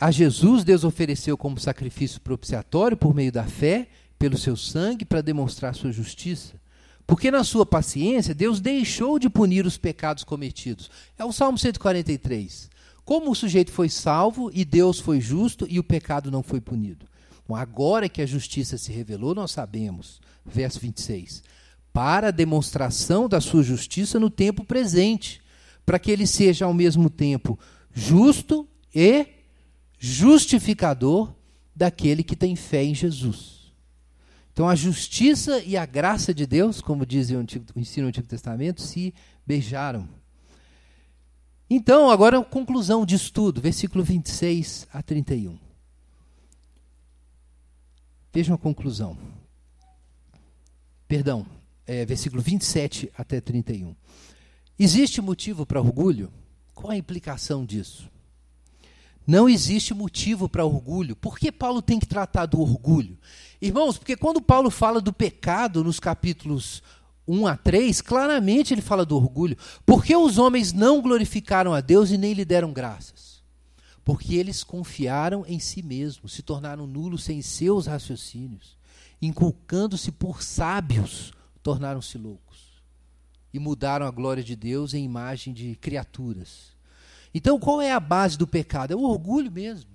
A Jesus Deus ofereceu como sacrifício propiciatório por meio da fé pelo seu sangue para demonstrar sua justiça. Porque na sua paciência, Deus deixou de punir os pecados cometidos. É o Salmo 143. Como o sujeito foi salvo e Deus foi justo e o pecado não foi punido. Agora que a justiça se revelou, nós sabemos. Verso 26. Para a demonstração da sua justiça no tempo presente, para que ele seja ao mesmo tempo justo e justificador daquele que tem fé em Jesus. Então a justiça e a graça de Deus, como diz o, Antigo, o ensino do Antigo Testamento, se beijaram. Então, agora a conclusão disso tudo, versículo 26 a 31. Vejam a conclusão. Perdão, é, versículo 27 até 31. Existe motivo para orgulho? Qual a implicação disso? Não existe motivo para orgulho. Por que Paulo tem que tratar do orgulho? Irmãos, porque quando Paulo fala do pecado nos capítulos 1 a 3, claramente ele fala do orgulho. Porque os homens não glorificaram a Deus e nem lhe deram graças? Porque eles confiaram em si mesmos, se tornaram nulos sem seus raciocínios, inculcando-se por sábios, tornaram-se loucos e mudaram a glória de Deus em imagem de criaturas. Então, qual é a base do pecado? É o orgulho mesmo.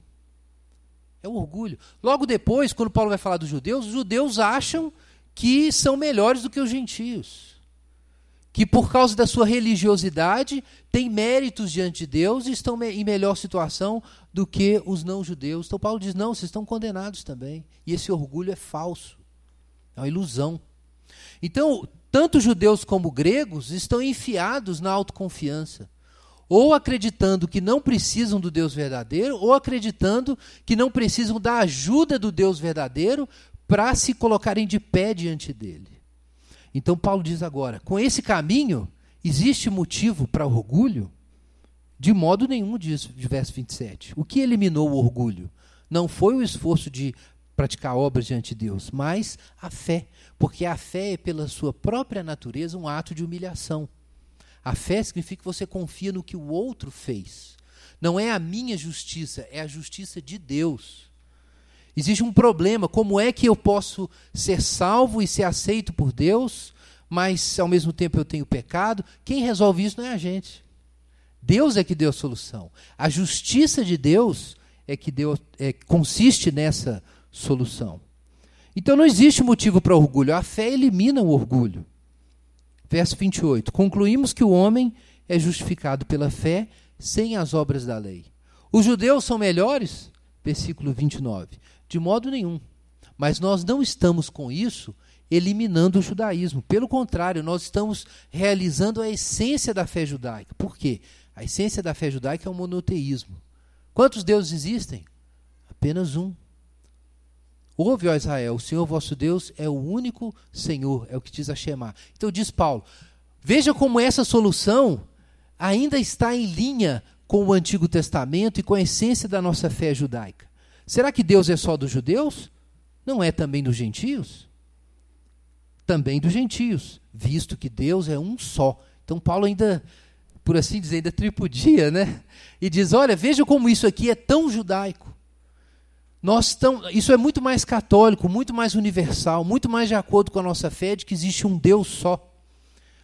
É o orgulho. Logo depois, quando Paulo vai falar dos judeus, os judeus acham que são melhores do que os gentios. Que por causa da sua religiosidade têm méritos diante de Deus e estão em melhor situação do que os não-judeus. Então Paulo diz: não, vocês estão condenados também. E esse orgulho é falso. É uma ilusão. Então, tanto judeus como gregos estão enfiados na autoconfiança ou acreditando que não precisam do Deus verdadeiro, ou acreditando que não precisam da ajuda do Deus verdadeiro para se colocarem de pé diante dele. Então Paulo diz agora: com esse caminho, existe motivo para orgulho? De modo nenhum, diz de verso 27. O que eliminou o orgulho? Não foi o esforço de praticar obras diante de Deus, mas a fé. Porque a fé é, pela sua própria natureza, um ato de humilhação. A fé significa que você confia no que o outro fez. Não é a minha justiça, é a justiça de Deus. Existe um problema: como é que eu posso ser salvo e ser aceito por Deus, mas ao mesmo tempo eu tenho pecado? Quem resolve isso não é a gente. Deus é que deu a solução. A justiça de Deus é que deu, é, consiste nessa solução. Então não existe motivo para orgulho. A fé elimina o orgulho. Verso 28. Concluímos que o homem é justificado pela fé sem as obras da lei. Os judeus são melhores? Versículo 29. De modo nenhum. Mas nós não estamos com isso eliminando o judaísmo. Pelo contrário, nós estamos realizando a essência da fé judaica. Por quê? A essência da fé judaica é o monoteísmo. Quantos deuses existem? Apenas um. Ouve, ó Israel, o Senhor vosso Deus é o único Senhor, é o que diz a Shema. Então diz Paulo, veja como essa solução ainda está em linha com o Antigo Testamento e com a essência da nossa fé judaica. Será que Deus é só dos judeus? Não é também dos gentios? Também dos gentios, visto que Deus é um só. Então Paulo ainda, por assim dizer, ainda tripudia, né? E diz: olha, veja como isso aqui é tão judaico. Nós isso é muito mais católico, muito mais universal, muito mais de acordo com a nossa fé de que existe um Deus só.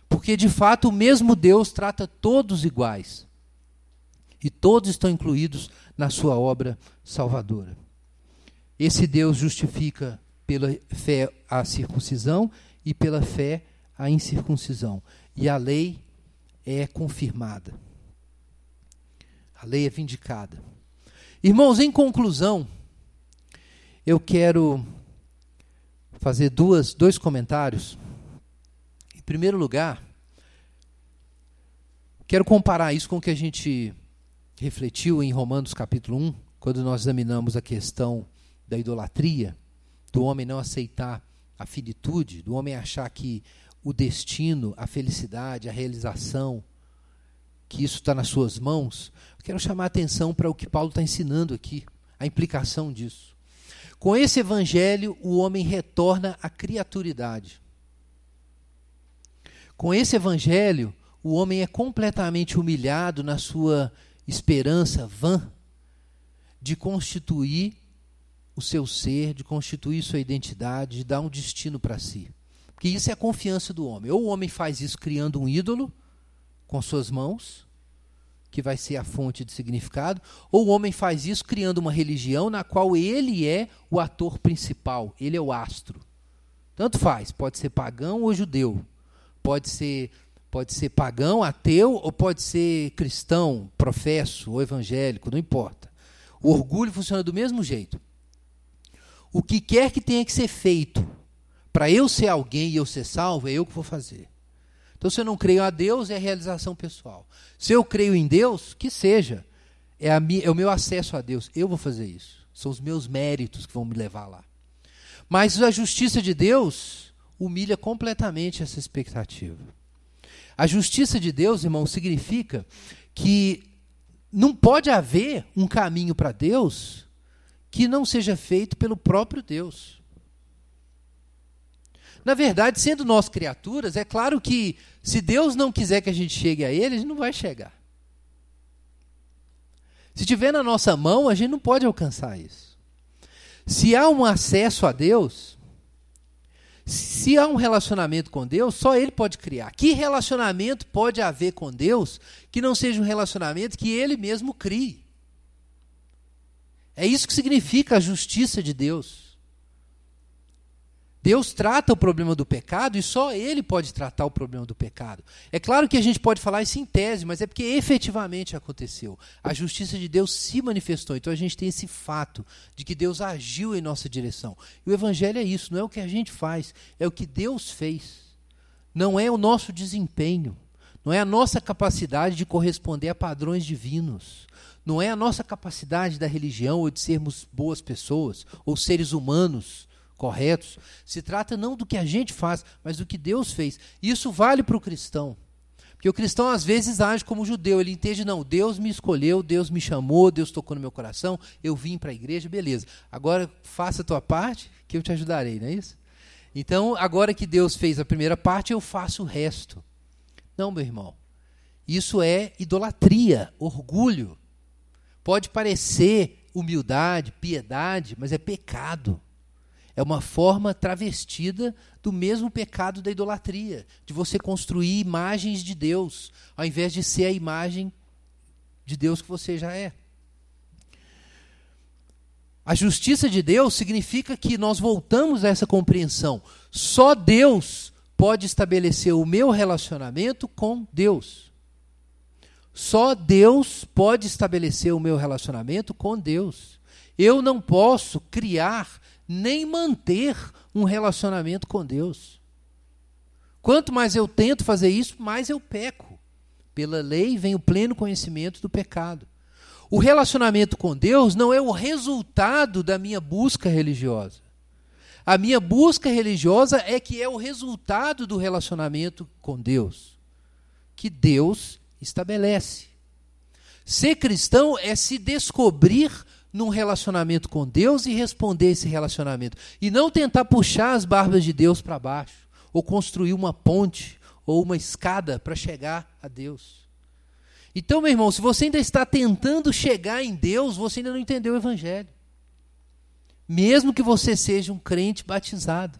Porque, de fato, o mesmo Deus trata todos iguais. E todos estão incluídos na sua obra salvadora. Esse Deus justifica pela fé a circuncisão e pela fé a incircuncisão. E a lei é confirmada. A lei é vindicada. Irmãos, em conclusão, eu quero fazer duas, dois comentários. Em primeiro lugar, quero comparar isso com o que a gente refletiu em Romanos capítulo 1, quando nós examinamos a questão da idolatria, do homem não aceitar a finitude, do homem achar que o destino, a felicidade, a realização, que isso está nas suas mãos. Quero chamar a atenção para o que Paulo está ensinando aqui, a implicação disso. Com esse evangelho, o homem retorna à criaturidade. Com esse evangelho, o homem é completamente humilhado na sua esperança vã de constituir o seu ser, de constituir sua identidade, de dar um destino para si. Porque isso é a confiança do homem. Ou o homem faz isso criando um ídolo com suas mãos, que vai ser a fonte de significado, ou o homem faz isso criando uma religião na qual ele é o ator principal, ele é o astro. Tanto faz, pode ser pagão ou judeu, pode ser pode ser pagão, ateu, ou pode ser cristão, professo ou evangélico, não importa. O orgulho funciona do mesmo jeito. O que quer que tenha que ser feito para eu ser alguém e eu ser salvo, é eu que vou fazer. Então, se eu não creio a Deus, é realização pessoal. Se eu creio em Deus, que seja. É, a, é o meu acesso a Deus. Eu vou fazer isso. São os meus méritos que vão me levar lá. Mas a justiça de Deus humilha completamente essa expectativa. A justiça de Deus, irmão, significa que não pode haver um caminho para Deus que não seja feito pelo próprio Deus. Na verdade, sendo nós criaturas, é claro que se Deus não quiser que a gente chegue a Ele, a gente não vai chegar. Se tiver na nossa mão, a gente não pode alcançar isso. Se há um acesso a Deus, se há um relacionamento com Deus, só Ele pode criar. Que relacionamento pode haver com Deus que não seja um relacionamento que Ele mesmo crie? É isso que significa a justiça de Deus. Deus trata o problema do pecado e só Ele pode tratar o problema do pecado. É claro que a gente pode falar isso em tese, mas é porque efetivamente aconteceu. A justiça de Deus se manifestou. Então a gente tem esse fato de que Deus agiu em nossa direção. E o Evangelho é isso, não é o que a gente faz, é o que Deus fez. Não é o nosso desempenho, não é a nossa capacidade de corresponder a padrões divinos. Não é a nossa capacidade da religião ou de sermos boas pessoas ou seres humanos corretos. Se trata não do que a gente faz, mas do que Deus fez. Isso vale para o cristão. Porque o cristão às vezes age como judeu, ele entende, não, Deus me escolheu, Deus me chamou, Deus tocou no meu coração, eu vim para a igreja, beleza. Agora faça a tua parte, que eu te ajudarei, não é isso? Então, agora que Deus fez a primeira parte, eu faço o resto. Não, meu irmão. Isso é idolatria, orgulho. Pode parecer humildade, piedade, mas é pecado. É uma forma travestida do mesmo pecado da idolatria, de você construir imagens de Deus, ao invés de ser a imagem de Deus que você já é. A justiça de Deus significa que nós voltamos a essa compreensão. Só Deus pode estabelecer o meu relacionamento com Deus. Só Deus pode estabelecer o meu relacionamento com Deus. Eu não posso criar nem manter um relacionamento com Deus. Quanto mais eu tento fazer isso, mais eu peco. Pela lei vem o pleno conhecimento do pecado. O relacionamento com Deus não é o resultado da minha busca religiosa. A minha busca religiosa é que é o resultado do relacionamento com Deus, que Deus estabelece. Ser cristão é se descobrir num relacionamento com Deus e responder esse relacionamento. E não tentar puxar as barbas de Deus para baixo, ou construir uma ponte ou uma escada para chegar a Deus. Então, meu irmão, se você ainda está tentando chegar em Deus, você ainda não entendeu o Evangelho. Mesmo que você seja um crente batizado.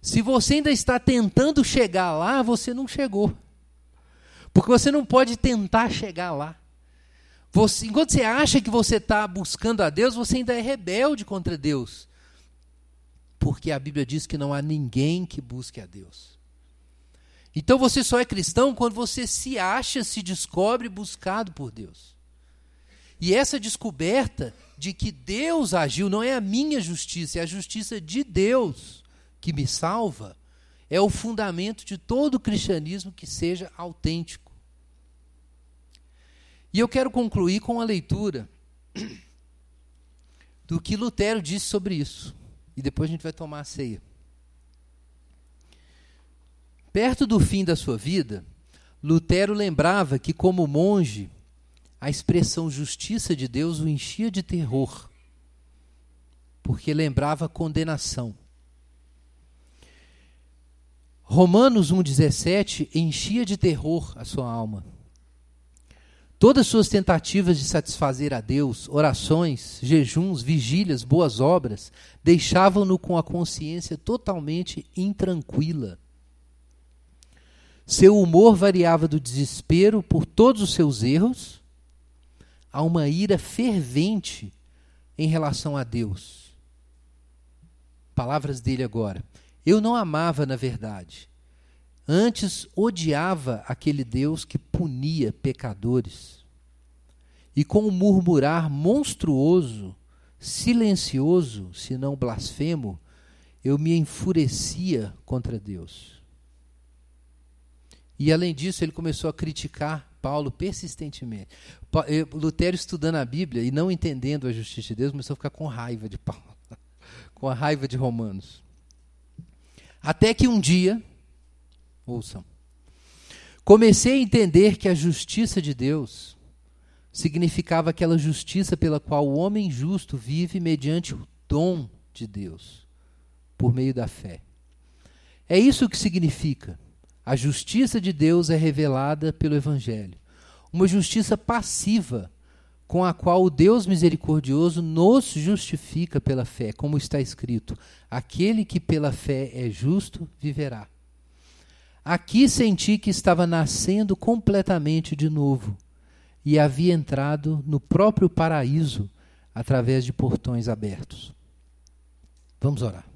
Se você ainda está tentando chegar lá, você não chegou. Porque você não pode tentar chegar lá. Você, enquanto você acha que você está buscando a Deus, você ainda é rebelde contra Deus. Porque a Bíblia diz que não há ninguém que busque a Deus. Então você só é cristão quando você se acha, se descobre buscado por Deus. E essa descoberta de que Deus agiu não é a minha justiça, é a justiça de Deus que me salva, é o fundamento de todo o cristianismo que seja autêntico. E eu quero concluir com a leitura do que Lutero disse sobre isso. E depois a gente vai tomar a ceia. Perto do fim da sua vida, Lutero lembrava que, como monge, a expressão justiça de Deus o enchia de terror, porque lembrava condenação. Romanos 1,17 enchia de terror a sua alma. Todas suas tentativas de satisfazer a Deus, orações, jejuns, vigílias, boas obras, deixavam-no com a consciência totalmente intranquila. Seu humor variava do desespero por todos os seus erros a uma ira fervente em relação a Deus. Palavras dele agora. Eu não amava na verdade. Antes odiava aquele Deus que punia pecadores. E com um murmurar monstruoso, silencioso, se não blasfemo, eu me enfurecia contra Deus. E além disso, ele começou a criticar Paulo persistentemente. Lutero estudando a Bíblia e não entendendo a justiça de Deus, começou a ficar com raiva de Paulo, com a raiva de Romanos. Até que um dia, ouçam, comecei a entender que a justiça de Deus significava aquela justiça pela qual o homem justo vive mediante o dom de Deus, por meio da fé. É isso que significa a justiça de Deus é revelada pelo Evangelho. Uma justiça passiva, com a qual o Deus misericordioso nos justifica pela fé, como está escrito: aquele que pela fé é justo viverá. Aqui senti que estava nascendo completamente de novo e havia entrado no próprio paraíso através de portões abertos. Vamos orar.